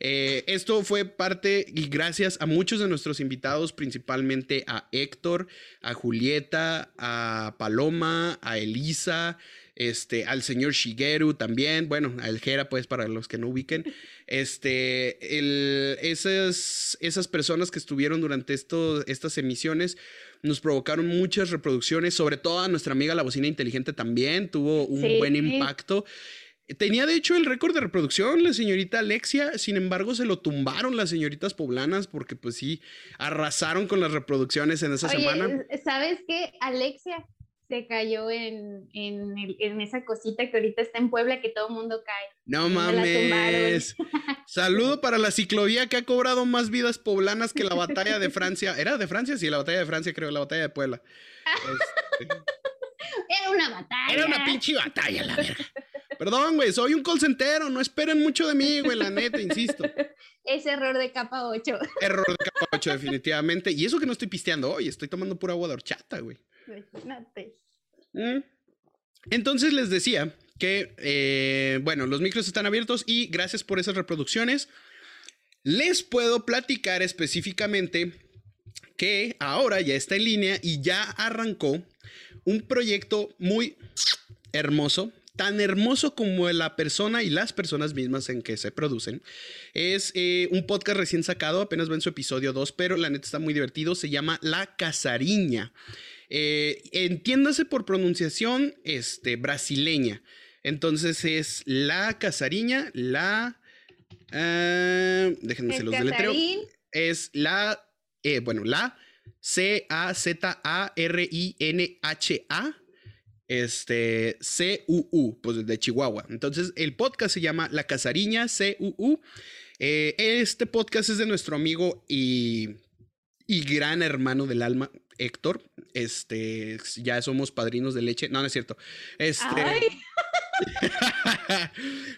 Eh, esto fue parte y gracias a muchos de nuestros invitados, principalmente a Héctor, a Julieta, a Paloma, a Elisa, este, al señor Shigeru también, bueno, a El Jera, pues para los que no ubiquen, este, el, esas, esas personas que estuvieron durante esto, estas emisiones nos provocaron muchas reproducciones, sobre todo a nuestra amiga la bocina inteligente también, tuvo un sí. buen impacto. Tenía de hecho el récord de reproducción la señorita Alexia, sin embargo se lo tumbaron las señoritas poblanas porque pues sí, arrasaron con las reproducciones en esa Oye, semana. ¿Sabes qué? Alexia se cayó en, en, esa cosita que ahorita está en Puebla que todo el mundo cae. No mames. Saludo para la ciclovía que ha cobrado más vidas poblanas que la batalla de Francia. ¿Era de Francia? Sí, la batalla de Francia creo, la batalla de Puebla. Este... Era una batalla. Era una pinche batalla, la verga. Perdón, güey, soy un call centero, no esperen mucho de mí, güey, la neta, insisto. Es error de capa 8. Error de capa 8, definitivamente. Y eso que no estoy pisteando hoy, estoy tomando pura agua de horchata, güey. Imagínate. ¿Mm? Entonces les decía que, eh, bueno, los micros están abiertos y gracias por esas reproducciones. Les puedo platicar específicamente que ahora ya está en línea y ya arrancó un proyecto muy hermoso, tan hermoso como la persona y las personas mismas en que se producen. Es eh, un podcast recién sacado, apenas va en su episodio 2, pero la neta está muy divertido. Se llama La Casariña. Eh, entiéndase por pronunciación este, brasileña. Entonces es La Casariña, la... Uh, déjenme se los deletreo. Es la, eh, bueno, la C-A-Z-A-R-I-N-H-A este, C-U-U, pues de Chihuahua. Entonces, el podcast se llama La Casariña C-U-U. Eh, este podcast es de nuestro amigo y, y gran hermano del alma, Héctor. Este, ya somos padrinos de leche. No, no es cierto. Este.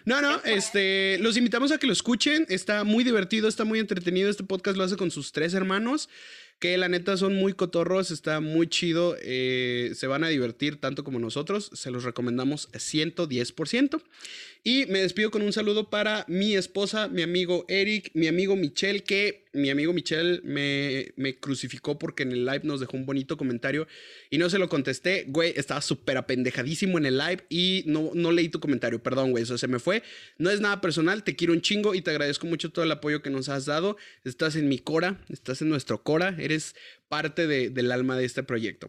no, no, este, los invitamos a que lo escuchen. Está muy divertido, está muy entretenido. Este podcast lo hace con sus tres hermanos que la neta son muy cotorros, está muy chido, eh, se van a divertir tanto como nosotros, se los recomendamos 110%. Y me despido con un saludo para mi esposa, mi amigo Eric, mi amigo Michelle, que mi amigo Michelle me, me crucificó porque en el live nos dejó un bonito comentario y no se lo contesté. Güey, estaba súper apendejadísimo en el live y no, no leí tu comentario, perdón, güey, eso se me fue. No es nada personal, te quiero un chingo y te agradezco mucho todo el apoyo que nos has dado. Estás en mi cora, estás en nuestro cora, eres parte de, del alma de este proyecto.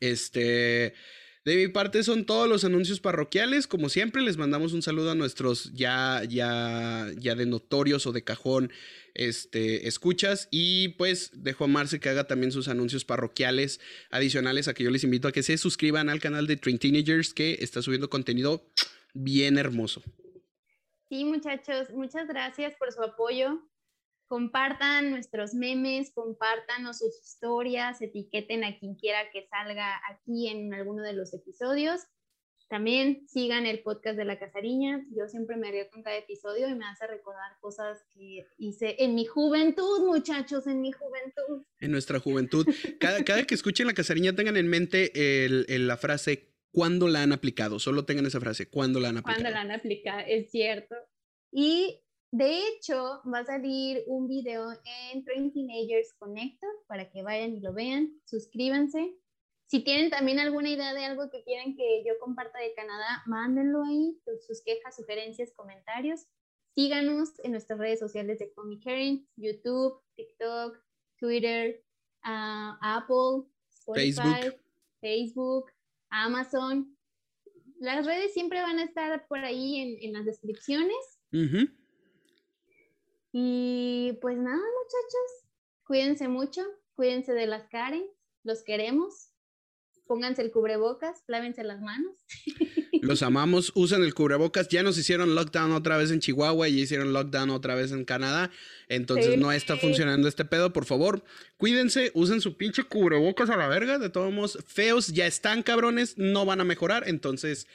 Este... De mi parte son todos los anuncios parroquiales. Como siempre, les mandamos un saludo a nuestros ya, ya, ya de notorios o de cajón este, escuchas. Y pues dejo a Marce que haga también sus anuncios parroquiales adicionales a que yo les invito a que se suscriban al canal de Train Teenagers que está subiendo contenido bien hermoso. Sí, muchachos, muchas gracias por su apoyo compartan nuestros memes, compartan sus historias, etiqueten a quien quiera que salga aquí en alguno de los episodios. También sigan el podcast de la Casariña. Yo siempre me río con cada episodio y me hace recordar cosas que hice en mi juventud, muchachos, en mi juventud. En nuestra juventud. Cada, cada que escuchen la Casariña tengan en mente el, la frase ¿cuándo la han aplicado? Solo tengan esa frase, ¿cuándo la han aplicado? ¿Cuándo la han aplicado? Es cierto. Y de hecho, va a salir un video en Train Teenagers Connector para que vayan y lo vean. Suscríbanse. Si tienen también alguna idea de algo que quieren que yo comparta de Canadá, mándenlo ahí, sus quejas, sugerencias, comentarios. Síganos en nuestras redes sociales de Comic Caring, YouTube, TikTok, Twitter, ah, Apple, Spotify, Facebook. Amazon. Las redes siempre van a estar por ahí en, las descripciones. Y pues nada, muchachos, cuídense mucho, cuídense de las Karen, los queremos. Pónganse el cubrebocas, lávense las manos. Los amamos, usen el cubrebocas. Ya nos hicieron lockdown otra vez en Chihuahua y hicieron lockdown otra vez en Canadá. Entonces no está funcionando este pedo. Por favor, cuídense, usen su pinche cubrebocas a la verga. De todos modos, feos ya están cabrones, no van a mejorar. Entonces,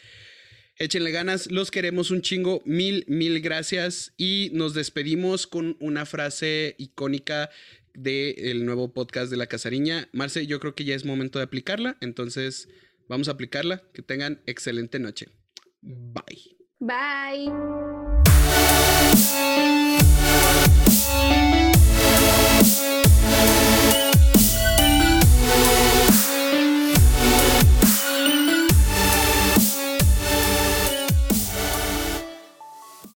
Échenle ganas, los queremos un chingo. Mil, mil gracias. Y nos despedimos con una frase icónica del nuevo podcast de la Casariña. Marce, yo creo que ya es momento de aplicarla. Entonces, vamos a aplicarla. Que tengan excelente noche. Bye. Bye.